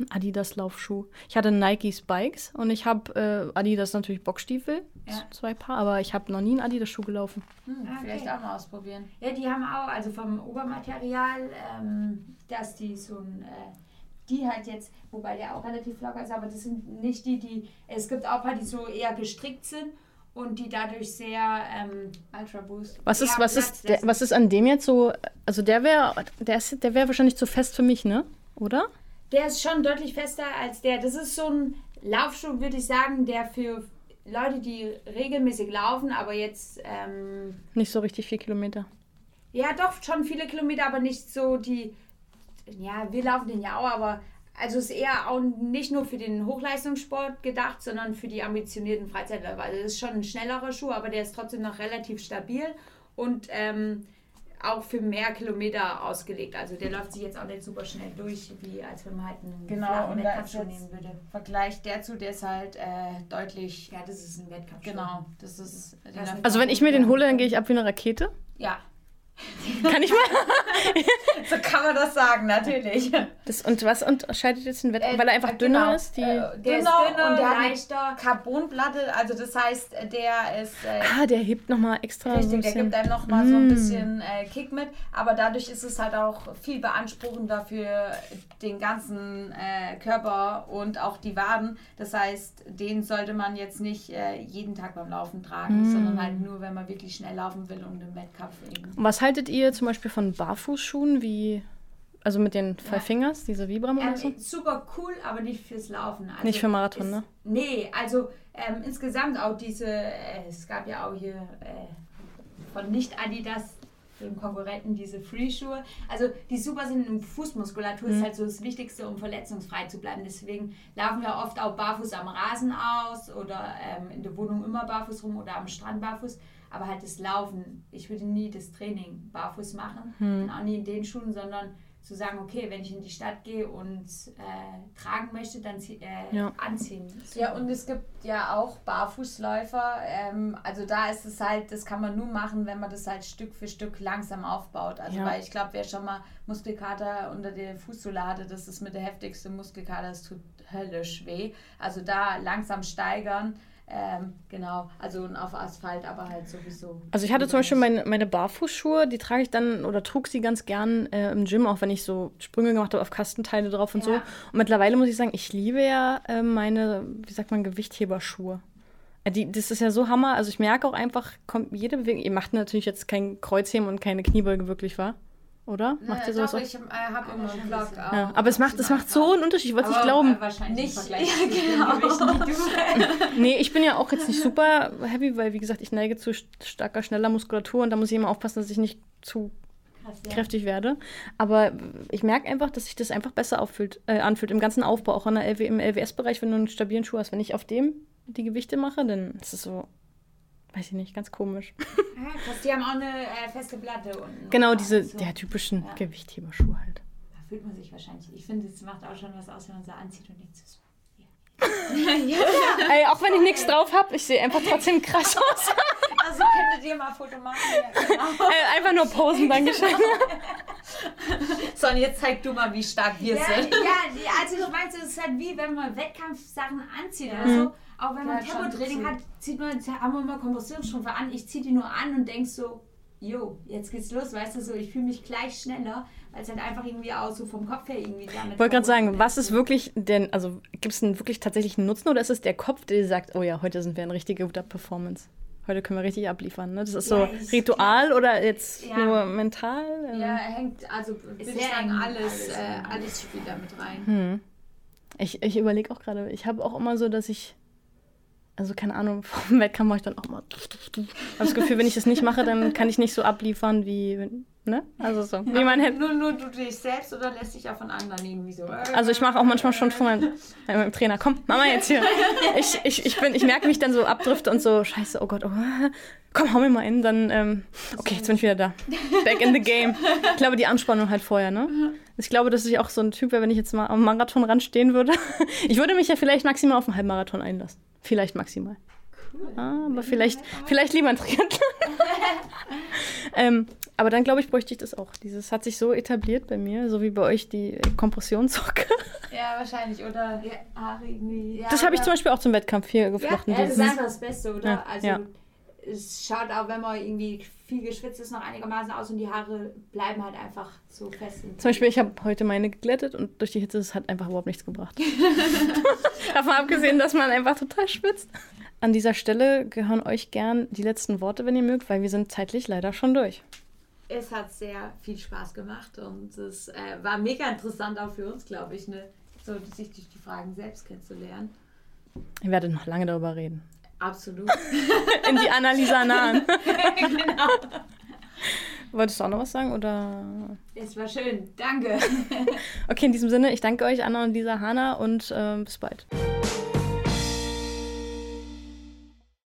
einen Adidas Laufschuh. Ich hatte Nike Spikes und ich habe äh, Adidas natürlich Boxstiefel, Ja. zwei Paar, aber ich habe noch nie einen Adidas Schuh gelaufen. Hm, Ah, okay. Vielleicht auch mal ausprobieren. Ja, die haben auch, also vom Obermaterial, ähm, dass die so ein, äh, die halt jetzt, wobei der auch relativ locker ist, aber das sind nicht die, die, es gibt auch paar, die so eher gestrickt sind und die dadurch sehr, ähm, Ultra Boost. Was ist, was, Platz ist der, was ist an dem jetzt so? Also der wäre, der ist, der wäre wahrscheinlich zu fest für mich, ne? Oder? Der ist schon deutlich fester als der. Das ist so ein Laufschuh, würde ich sagen, der für Leute, die regelmäßig laufen, aber jetzt, ähm, Nicht so richtig viel Kilometer. Ja, doch, schon viele Kilometer, aber nicht so die. Ja, wir laufen den ja auch, aber also ist eher auch nicht nur für den Hochleistungssport gedacht, sondern für die ambitionierten Freizeitläufer. Also es ist schon ein schnellerer Schuh, aber der ist trotzdem noch relativ stabil und ähm, auch für mehr Kilometer ausgelegt. Also der läuft sich jetzt auch nicht super schnell durch, wie als wenn man halt einen Genau, flachen und Wettkampfschuh nehmen würde. Vergleich dazu, der ist halt äh, deutlich. Ja, das ist ein Wettkampfschuh. Genau, das ist. Das ist- Also wenn ich mir den hole, dann gehe ich ab wie eine Rakete. Ja, Kann ich mal? [laughs] so kann man das sagen, natürlich. Das, und was unterscheidet jetzt den Wettkampf? Äh, Weil er einfach äh, dünner genau. ist? Die, Äh, Der Dünner ist dünner, und der leichter. Carbonplatte, also das heißt, der ist. Äh, ah, der hebt nochmal extra so ein Richtig, der bisschen. gibt einem noch mal so ein Mm. bisschen äh, Kick mit, aber dadurch ist es halt auch viel beanspruchender für den ganzen äh, Körper und auch die Waden. Das heißt, den sollte man jetzt nicht äh, jeden Tag beim Laufen tragen, Mm. sondern halt nur, wenn man wirklich schnell laufen will und im Wettkampf eben. Was haltet ihr zum Beispiel von Barfußschuhen wie, also mit den Five Ja. Fingers, diese Vibram oder so? Ähm, super cool, aber nicht fürs Laufen. Also Nicht für Marathon, ist, ne? Nee, also ähm, insgesamt auch diese, äh, es gab ja auch hier äh, von nicht Adidas, dem Konkurrenten, diese Free-Schuhe. Also die super sind in Fußmuskulatur, Mhm. ist halt so das Wichtigste, um verletzungsfrei zu bleiben. Deswegen laufen wir oft auch barfuß am Rasen aus oder ähm, in der Wohnung immer barfuß rum oder am Strand barfuß. Aber halt das Laufen, ich würde nie das Training barfuß machen Hm. auch nie in den Schuhen, sondern zu sagen, okay, wenn ich in die Stadt gehe und äh, tragen möchte, dann äh, Ja. anziehen. Ja, und es gibt ja auch Barfußläufer. Ähm, also da ist es halt, das kann man nur machen, wenn man das halt Stück für Stück langsam aufbaut. Also Ja. weil ich glaube, wer schon mal Muskelkater unter der Fußsohle hatte, das ist mit der heftigste Muskelkater, das tut höllisch weh. Also da langsam steigern. Ähm, genau, also auf Asphalt, aber halt sowieso. Also ich hatte zum Beispiel meine, meine Barfußschuhe, die trage ich dann oder trug sie ganz gern äh, im Gym, auch wenn ich so Sprünge gemacht habe auf Kastenteile drauf und so. Ja. Und mittlerweile muss ich sagen, ich liebe ja äh, meine, wie sagt man, Gewichtheberschuhe. Äh, Die, das ist ja so Hammer. Also ich merke auch einfach, kommt jede Bewegung. Ihr macht natürlich jetzt kein Kreuzheben und keine Kniebeuge wirklich, wahr? Oder? Macht ihr sowas doch, auch? ich äh, habe immer schon einen ein Vlog. auch. Ja, aber es macht, das macht so einen Unterschied. Ich wollte es nicht Aber, glauben. äh, wahrscheinlich Nicht- [laughs] ja, genau. Du [laughs] Nee, ich bin ja auch jetzt nicht [laughs] super heavy, weil, wie gesagt, ich neige zu st- starker, schneller Muskulatur und da muss ich immer aufpassen, dass ich nicht zu Krass, ja. kräftig werde. Aber ich merke einfach, dass sich das einfach besser auffühlt, äh, anfühlt. Im ganzen Aufbau, auch LW, im LWS-Bereich, wenn du einen stabilen Schuh hast. Wenn ich auf dem die Gewichte mache, dann ist es so, weiß ich nicht, ganz komisch. Ja, krass, die haben auch eine äh, feste Platte unten. genau, diese Also, der typischen Ja. Gewichtheberschuhe halt. Da fühlt man sich wahrscheinlich. Ich finde, es macht auch schon was aus, wenn man so anzieht und nichts [laughs] ist. [laughs] Ey, auch wenn ich nichts drauf habe, ich sehe einfach trotzdem krass aus. [laughs] Also könntet ihr mal ein Foto machen. Ja, genau. Ey, einfach nur posen, Dankeschön. So, und jetzt zeig du mal, wie stark wir Ja, sind. ja, also ich meine, es ist halt wie wenn man Wettkampfsachen anzieht Ja. oder so. Auch wenn man Tempotraining hat, zieht man, haben wir mal Kompressionsstrümpfe an. Ich ziehe die nur an und denk so, jo, jetzt geht's los, weißt du so, ich fühle mich gleich schneller, weil es halt einfach irgendwie auch so vom Kopf her irgendwie damit. Ich wollte gerade sagen, was ist wirklich denn, also gibt es einen wirklich tatsächlichen Nutzen oder ist es der Kopf, der sagt, oh ja, heute sind wir in richtiger guter Performance? Heute können wir richtig abliefern. Ne? Das ist so Ja, ist Ritual oder jetzt Ja. nur mental? Ähm, Ja, hängt, also würde ich sehr sagen, alles, alles, äh, alles spielt da mit rein. Hm. Ich, ich überlege auch gerade, ich habe auch immer so, dass ich, also keine Ahnung, [laughs] vor dem Wettkampf mache ich dann auch mal. habe das Gefühl, wenn ich das nicht mache, dann kann ich nicht so abliefern wie, wenn- ne? Also so, wie man hätte. Nur, nur du dich selbst oder lässt dich auch von anderen irgendwie so? Also ich mache auch manchmal schon von meinem, meinem Trainer, komm, Mama jetzt hier. Ich, ich, ich, bin, ich merke mich dann so abdrifte und so, scheiße, oh Gott, oh, komm, hau mir mal in, dann, ähm, okay, jetzt bin ich wieder da. Back in the game. Ich glaube, die Anspannung halt vorher, ne? Ich glaube, dass ich auch so ein Typ wäre, wenn ich jetzt mal am Marathon stehen würde. Ich würde mich ja vielleicht maximal auf einen Halbmarathon einlassen. Vielleicht maximal. Ah, aber vielleicht, vielleicht lieber ein Triathlon. [laughs] ähm, aber dann, glaube ich, bräuchte ich das auch. Dieses hat sich so etabliert bei mir, so wie bei euch die Kompressionssocke. [laughs] Ja, wahrscheinlich. Oder Haare irgendwie. Ja, Das habe ich zum Beispiel auch zum Wettkampf hier geflochten. Ja, das ist einfach das Beste, oder? Ja, also ja. es schaut auch, wenn man irgendwie viel geschwitzt ist, noch einigermaßen aus und die Haare bleiben halt einfach so fest. Zum Beispiel, ich habe heute meine geglättet und durch die Hitze es hat einfach überhaupt nichts gebracht. [laughs] Davon abgesehen, dass man einfach total schwitzt. An dieser Stelle gehören euch gern die letzten Worte, wenn ihr mögt, weil wir sind zeitlich leider schon durch. es hat sehr viel Spaß gemacht und es äh, war mega interessant auch für uns, glaube ich, ne? so sich durch die Fragen selbst kennenzulernen. Ihr werdet noch lange darüber reden. Absolut. [laughs] In die Analyse nahen. [laughs] genau. Wolltest du auch noch was sagen oder? Es war schön, danke. [laughs] okay, in diesem Sinne, ich danke euch, Anna und Lisa Hanna und äh, bis bald.